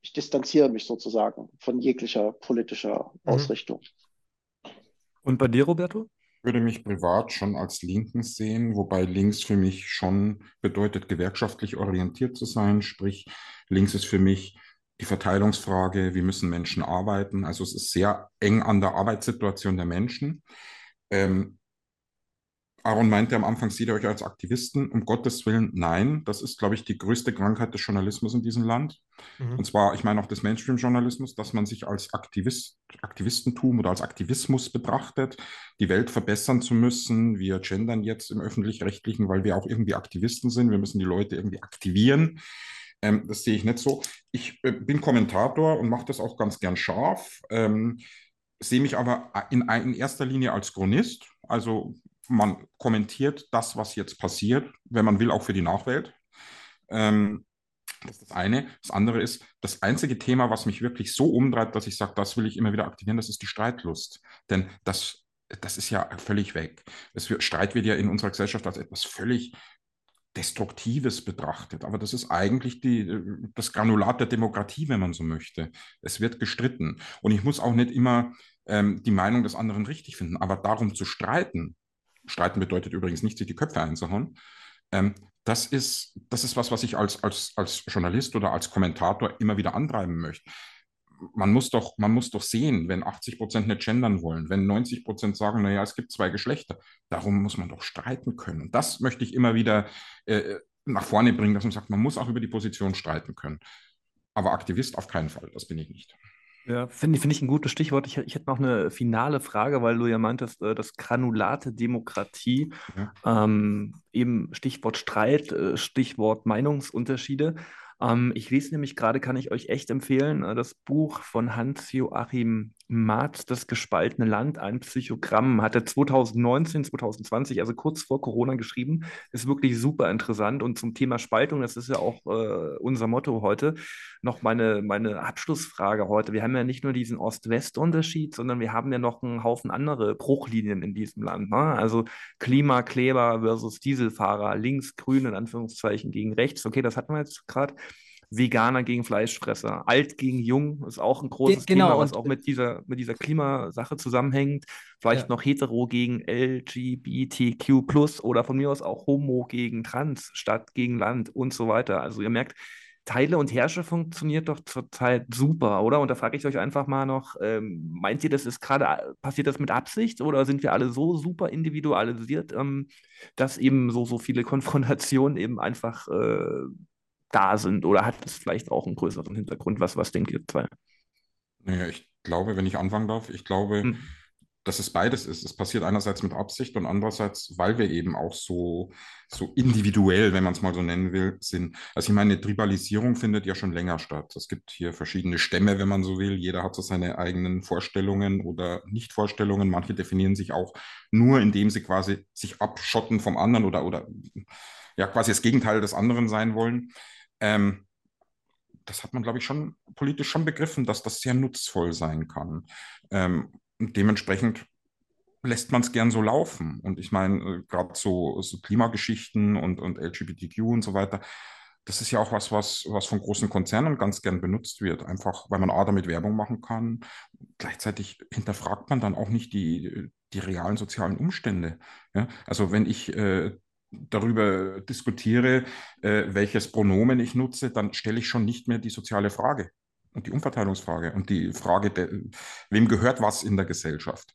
S3: ich distanziere mich sozusagen von jeglicher politischer mhm. Ausrichtung.
S1: Und bei dir, Roberto?
S4: Ich würde mich privat schon als Linken sehen, wobei links für mich schon bedeutet, gewerkschaftlich orientiert zu sein. Sprich, links ist für mich die Verteilungsfrage, wie müssen Menschen arbeiten. Also es ist sehr eng an der Arbeitssituation der Menschen. Ähm, Aaron meinte am Anfang, seht ihr euch als Aktivisten? Um Gottes Willen, nein. Das ist, glaube ich, die größte Krankheit des Journalismus in diesem Land. Mhm. Und zwar, ich meine auch des Mainstream-Journalismus, dass man sich als Aktivist, Aktivistentum oder als Aktivismus betrachtet, die Welt verbessern zu müssen. Wir gendern jetzt im öffentlich-rechtlichen, weil wir auch irgendwie Aktivisten sind. Wir müssen die Leute irgendwie aktivieren. Ähm, das sehe ich nicht so. Ich äh, bin Kommentator und mache das auch ganz gern scharf. Ähm, sehe mich aber in, in erster Linie als Chronist. Also man kommentiert das, was jetzt passiert, wenn man will, auch für die Nachwelt. Ähm, das ist das eine. Das andere ist, das einzige Thema, was mich wirklich so umtreibt, dass ich sage, das will ich immer wieder aktivieren, das ist die Streitlust. Denn das, das ist ja völlig weg. Es wird, Streit wird ja in unserer Gesellschaft als etwas völlig Destruktives betrachtet. Aber das ist eigentlich die, das Granulat der Demokratie, wenn man so möchte. Es wird gestritten. Und ich muss auch nicht immer ähm, die Meinung des anderen richtig finden. Aber darum zu streiten, streiten bedeutet übrigens nicht, sich die Köpfe einzuhauen, ähm, das ist, das ist was, was ich als, als, als Journalist oder als Kommentator immer wieder antreiben möchte. Man muss doch, man muss doch sehen, wenn 80 Prozent nicht gendern wollen, wenn 90 Prozent sagen, naja, es gibt zwei Geschlechter, darum muss man doch streiten können. Und das möchte ich immer wieder äh, nach vorne bringen, dass man sagt, man muss auch über die Position streiten können. Aber Aktivist auf keinen Fall, das bin ich nicht.
S1: Ja, finde find ich ein gutes Stichwort. Ich, ich hätte noch eine finale Frage, weil du ja meintest, äh, das granulate Demokratie, ja. ähm, eben Stichwort Streit, äh, Stichwort Meinungsunterschiede. Ähm, ich lese nämlich gerade, kann ich euch echt empfehlen, äh, das Buch von Hans-Joachim Marz, Das gespaltene Land, ein Psychogramm, hat er 2019, 2020, also kurz vor Corona geschrieben. Ist wirklich super interessant. Und zum Thema Spaltung, das ist ja auch äh, unser Motto heute, noch meine, meine Abschlussfrage heute. Wir haben ja nicht nur diesen Ost-West-Unterschied, sondern wir haben ja noch einen Haufen andere Bruchlinien in diesem Land. Ne? Also Klimakleber versus Dieselfahrer, links, grün in Anführungszeichen gegen rechts. Okay, das hatten wir jetzt gerade. Veganer gegen Fleischfresser, alt gegen jung ist auch ein großes genau, Thema, was auch mit dieser, mit dieser Klimasache zusammenhängt. Vielleicht ja. noch hetero gegen LGBTQ oder von mir aus auch Homo gegen Trans, Stadt gegen Land und so weiter. Also ihr merkt, Teile und Herrsche funktioniert doch zurzeit super, oder? Und da frage ich euch einfach mal noch, ähm, meint ihr, das ist gerade, passiert das mit Absicht oder sind wir alle so super individualisiert, ähm, dass eben so, so viele Konfrontationen eben einfach äh, da sind? Oder hat es vielleicht auch einen größeren Hintergrund? Was, was denkt ihr zwei?
S4: Naja, ich glaube, wenn ich anfangen darf, ich glaube, hm. dass es beides ist. Es passiert einerseits mit Absicht und andererseits, weil wir eben auch so, so individuell, wenn man es mal so nennen will, sind. Also ich meine, Tribalisierung findet ja schon länger statt. Es gibt hier verschiedene Stämme, wenn man so will. Jeder hat so seine eigenen Vorstellungen oder Nichtvorstellungen. Manche definieren sich auch nur, indem sie quasi sich abschotten vom anderen oder, oder ja, quasi das Gegenteil des anderen sein wollen. Ähm, das hat man, glaube ich, schon politisch schon begriffen, dass das sehr nutzvoll sein kann. Ähm, dementsprechend lässt man es gern so laufen. Und ich meine, äh, gerade so, so, Klimageschichten und, und LGBTQ und so weiter, das ist ja auch was, was, was von großen Konzernen ganz gern benutzt wird. Einfach, weil man A, damit Werbung machen kann. Gleichzeitig hinterfragt man dann auch nicht die, die realen sozialen Umstände. Ja? Also wenn ich äh, darüber diskutiere, äh, welches Pronomen ich nutze, dann stelle ich schon nicht mehr die soziale Frage und die Umverteilungsfrage und die Frage, der, wem gehört was in der Gesellschaft.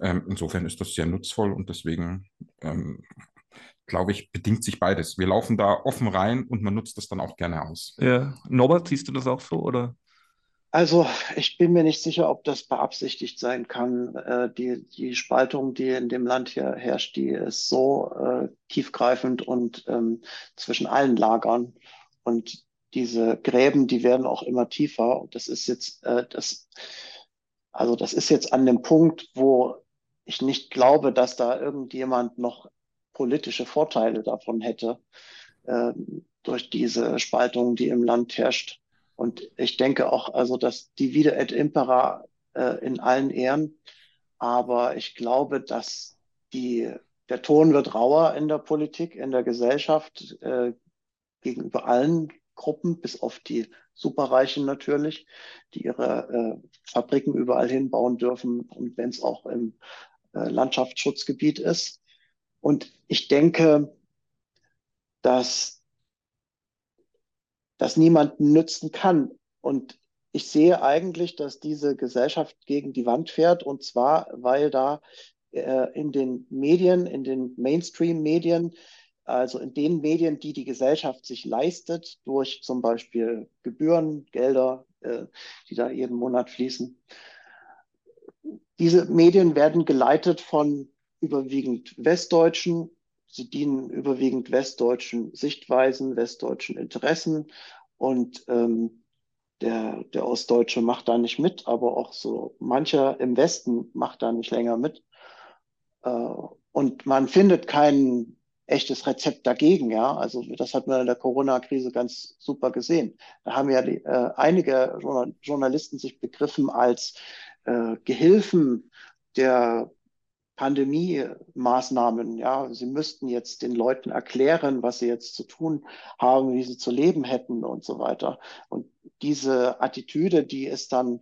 S4: Ähm, insofern ist das sehr nutzvoll und deswegen ähm, glaube ich, bedingt sich beides. Wir laufen da offen rein und man nutzt das dann auch gerne aus.
S1: Ja, Norbert, siehst du das auch so oder?
S3: Also ich bin mir nicht sicher, ob das beabsichtigt sein kann. Äh, die, die Spaltung, die in dem Land hier herrscht, die ist so äh, tiefgreifend und ähm, zwischen allen Lagern. Und diese Gräben, die werden auch immer tiefer. Und das ist jetzt, äh, das, also das ist jetzt an dem Punkt, wo ich nicht glaube, dass da irgendjemand noch politische Vorteile davon hätte, äh, durch diese Spaltung, die im Land herrscht. Und ich denke auch, also, dass die Vida et Impera äh, in allen Ehren, aber ich glaube, dass die, der Ton wird rauer in der Politik, in der Gesellschaft, äh, gegenüber allen Gruppen, bis auf die Superreichen natürlich, die ihre äh, Fabriken überall hinbauen dürfen und wenn es auch im äh, Landschaftsschutzgebiet ist. Und ich denke, dass das niemanden nützen kann. Und ich sehe eigentlich, dass diese Gesellschaft gegen die Wand fährt, und zwar, weil da äh, in den Medien, in den Mainstream-Medien, also in den Medien, die die Gesellschaft sich leistet, durch zum Beispiel Gebühren, Gelder, äh, die da jeden Monat fließen. Diese Medien werden geleitet von überwiegend Westdeutschen, Sie dienen überwiegend westdeutschen Sichtweisen, westdeutschen Interessen. Und ähm, der, der Ostdeutsche macht da nicht mit, aber auch so mancher im Westen macht da nicht länger mit. Äh, und man findet kein echtes Rezept dagegen, ja. Also das hat man in der Corona-Krise ganz super gesehen. Da haben ja die, äh, einige Journalisten sich begriffen als äh, Gehilfen der Pandemie-Maßnahmen. Ja, sie müssten jetzt den Leuten erklären, was sie jetzt zu tun haben, wie sie zu leben hätten und so weiter. Und diese Attitüde, die ist dann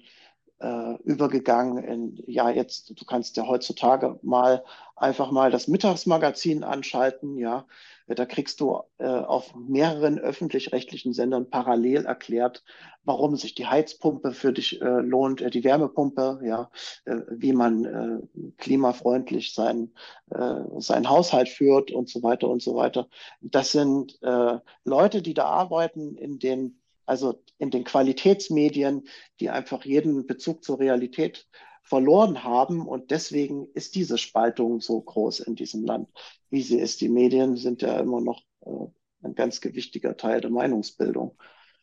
S3: äh, übergegangen in, ja, jetzt, du kannst ja heutzutage mal einfach mal das Mittagsmagazin anschalten, ja, da kriegst du äh, auf mehreren öffentlich-rechtlichen Sendern parallel erklärt, warum sich die Heizpumpe für dich äh, lohnt, äh, die Wärmepumpe, ja, äh, wie man äh, klimafreundlich sein, äh, sein Haushalt führt und so weiter und so weiter. Das sind Leute, die da arbeiten in den also in den Qualitätsmedien, die einfach jeden Bezug zur Realität verloren haben. Und deswegen ist diese Spaltung so groß in diesem Land, wie sie ist. Die Medien sind ja immer noch äh, ein ganz gewichtiger Teil der Meinungsbildung.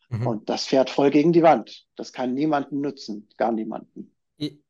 S3: Mhm. Und das fährt voll gegen die Wand. Das kann niemanden nützen, gar niemanden.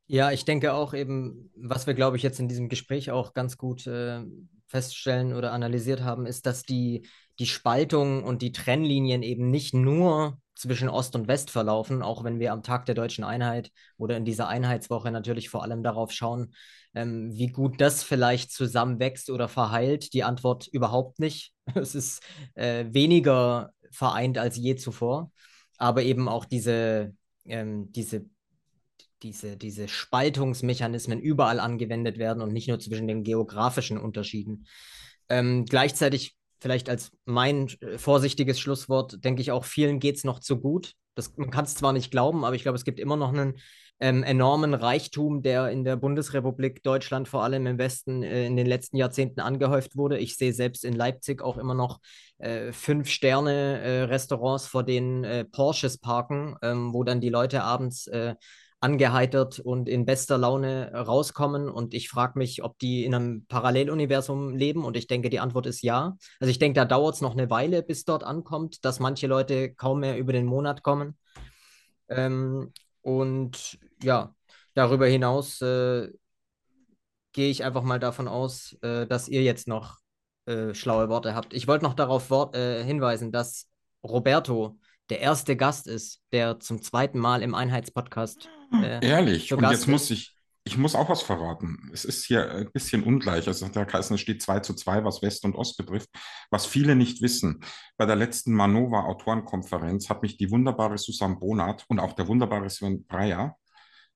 S2: Ja, ich denke auch eben, was wir, glaube ich, jetzt in diesem Gespräch auch ganz gut äh, feststellen oder analysiert haben, ist, dass die, die Spaltung und die Trennlinien eben nicht nur zwischen Ost und West verlaufen, auch wenn wir am Tag der deutschen Einheit oder in dieser Einheitswoche natürlich vor allem darauf schauen, ähm, wie gut das vielleicht zusammenwächst oder verheilt. Die Antwort überhaupt nicht. Es ist äh, weniger vereint als je zuvor, aber eben auch diese, ähm, diese, diese, diese Spaltungsmechanismen überall angewendet werden und nicht nur zwischen den geografischen Unterschieden. Ähm, gleichzeitig vielleicht als mein äh, vorsichtiges Schlusswort, denke ich auch, vielen geht es noch zu gut. Das, man kann es zwar nicht glauben, aber ich glaube, es gibt immer noch einen ähm, enormen Reichtum, der in der Bundesrepublik Deutschland, vor allem im Westen, äh, in den letzten Jahrzehnten angehäuft wurde. Ich sehe selbst in Leipzig auch immer noch äh, Fünf-Sterne-Restaurants, äh, vor denen äh, Porsches parken, ähm, wo dann die Leute abends äh, angeheitert und in bester Laune rauskommen. Und ich frage mich, ob die in einem Paralleluniversum leben. Und ich denke, die Antwort ist ja. Also ich denke, da dauert es noch eine Weile, bis dort ankommt, dass manche Leute kaum mehr über den Monat kommen. Ähm, und ja, darüber hinaus äh, gehe ich einfach mal davon aus, äh, dass ihr jetzt noch äh, schlaue Worte habt. Ich wollte noch darauf Wort, äh, hinweisen, dass Roberto der erste Gast ist, der zum zweiten Mal im Einheitspodcast.
S4: Äh, Ehrlich, und jetzt ist. muss ich, ich muss auch was verraten. Es ist hier ein bisschen ungleich. Also der Kreis steht 2 zu 2, was West und Ost betrifft. Was viele nicht wissen, bei der letzten Manova Autorenkonferenz hat mich die wunderbare Susanne Bonat und auch der wunderbare Sven Breyer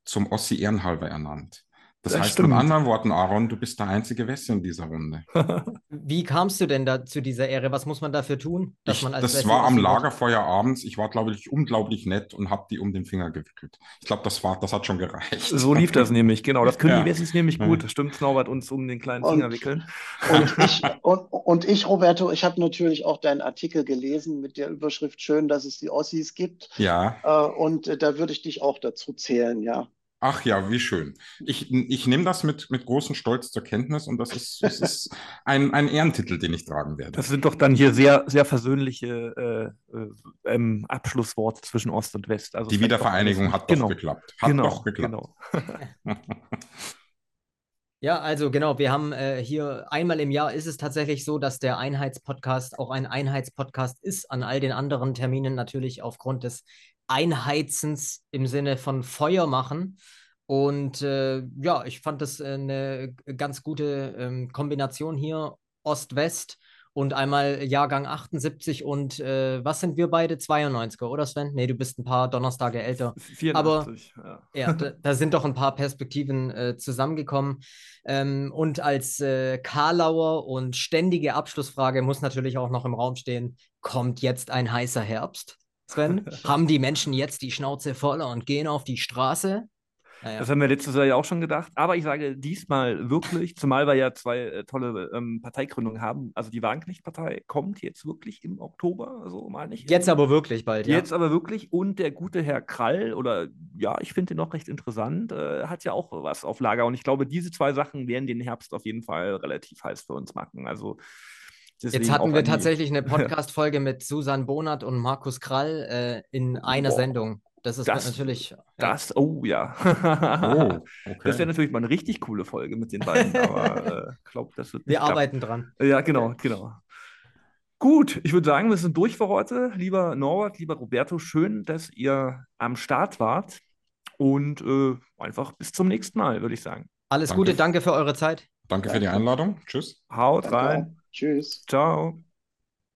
S4: zum Ossi Ehrenhalber ernannt. Das, das heißt stimmt. mit anderen Worten, Aaron, du bist der einzige Wessi in dieser Runde.
S2: Wie kamst du denn da zu dieser Ehre? Was muss man dafür tun?
S4: Dass ich, man als das Wessi war am Lagerfeuer abends. Ich war, glaube ich, unglaublich nett und habe die um den Finger gewickelt. Ich glaube, das, das hat schon gereicht.
S1: So lief das nämlich, genau. Das können ja. die Wessis nämlich gut. Das stimmt, Norbert, uns um den kleinen Finger und, wickeln.
S3: Und ich, und, und ich, Roberto, ich habe natürlich auch deinen Artikel gelesen mit der Überschrift Schön, dass es die Ossis gibt.
S4: Ja.
S3: Äh, und äh, da würde ich dich auch dazu zählen, ja.
S4: Ach ja, wie schön. Ich, ich nehme das mit, mit großem Stolz zur Kenntnis und das ist, das ist ein, ein Ehrentitel, den ich tragen werde.
S1: Das sind doch dann hier sehr, sehr versöhnliche äh, äh, ähm, Abschlussworte zwischen Ost und West.
S4: Also Die Wiedervereinigung doch hat doch genau. geklappt. Hat
S1: genau,
S4: doch geklappt. Genau.
S2: Ja, also genau, wir haben äh, hier einmal im Jahr ist es tatsächlich so, dass der Einheitspodcast auch ein Einheitspodcast ist, an all den anderen Terminen natürlich aufgrund des Einheizens im Sinne von Feuer machen. Und äh, ja, ich fand das eine ganz gute ähm, Kombination hier, Ost-West und einmal Jahrgang 78 und äh, was sind wir beide? 92er, oder Sven? Nee, du bist ein paar Donnerstage älter.
S1: 84,
S2: Aber ja, ja da, da, sind doch ein paar Perspektiven äh, zusammengekommen. Ähm, und als äh, Karlauer und ständige Abschlussfrage muss natürlich auch noch im Raum stehen, kommt jetzt ein heißer Herbst? Sven? Haben die Menschen jetzt die Schnauze voll und gehen auf die Straße?
S1: Naja. Das haben wir letztes Jahr ja auch schon gedacht. Aber ich sage diesmal wirklich, zumal wir ja zwei äh, tolle ähm, Parteigründungen haben. Also die Wagenknecht-Partei kommt jetzt wirklich im Oktober, so meine ich.
S2: Jetzt aber wirklich bald,
S1: ja. Jetzt aber wirklich. Und der gute Herr Krall, oder ja, ich finde den noch recht interessant, äh, hat ja auch was auf Lager. Und ich glaube, diese zwei Sachen werden den Herbst auf jeden Fall relativ heiß für uns machen. Also
S2: Deswegen Jetzt hatten wir tatsächlich eine Podcast-Folge mit Susan Bonat und Markus Krall äh, in einer Boah. Sendung. Das ist
S1: Das-
S2: natürlich. ja.
S1: Das, oh ja.
S4: Oh,
S1: Das
S4: okay.
S1: wäre natürlich mal eine richtig coole Folge mit den beiden, aber äh, ich glaube, das wird nicht
S2: Wir
S1: klappen.
S2: arbeiten dran.
S1: Ja, genau, genau. Gut, ich würde sagen, wir sind durch für heute. Lieber Norbert, lieber Roberto, schön, dass ihr am Start wart. Und äh, einfach bis zum nächsten Mal, würde ich sagen.
S2: Alles
S4: Danke.
S2: Gute, danke für eure Zeit.
S4: Danke für die Einladung. Tschüss.
S1: Haut
S3: Danke.
S1: rein.
S3: Tschüss.
S1: Ciao.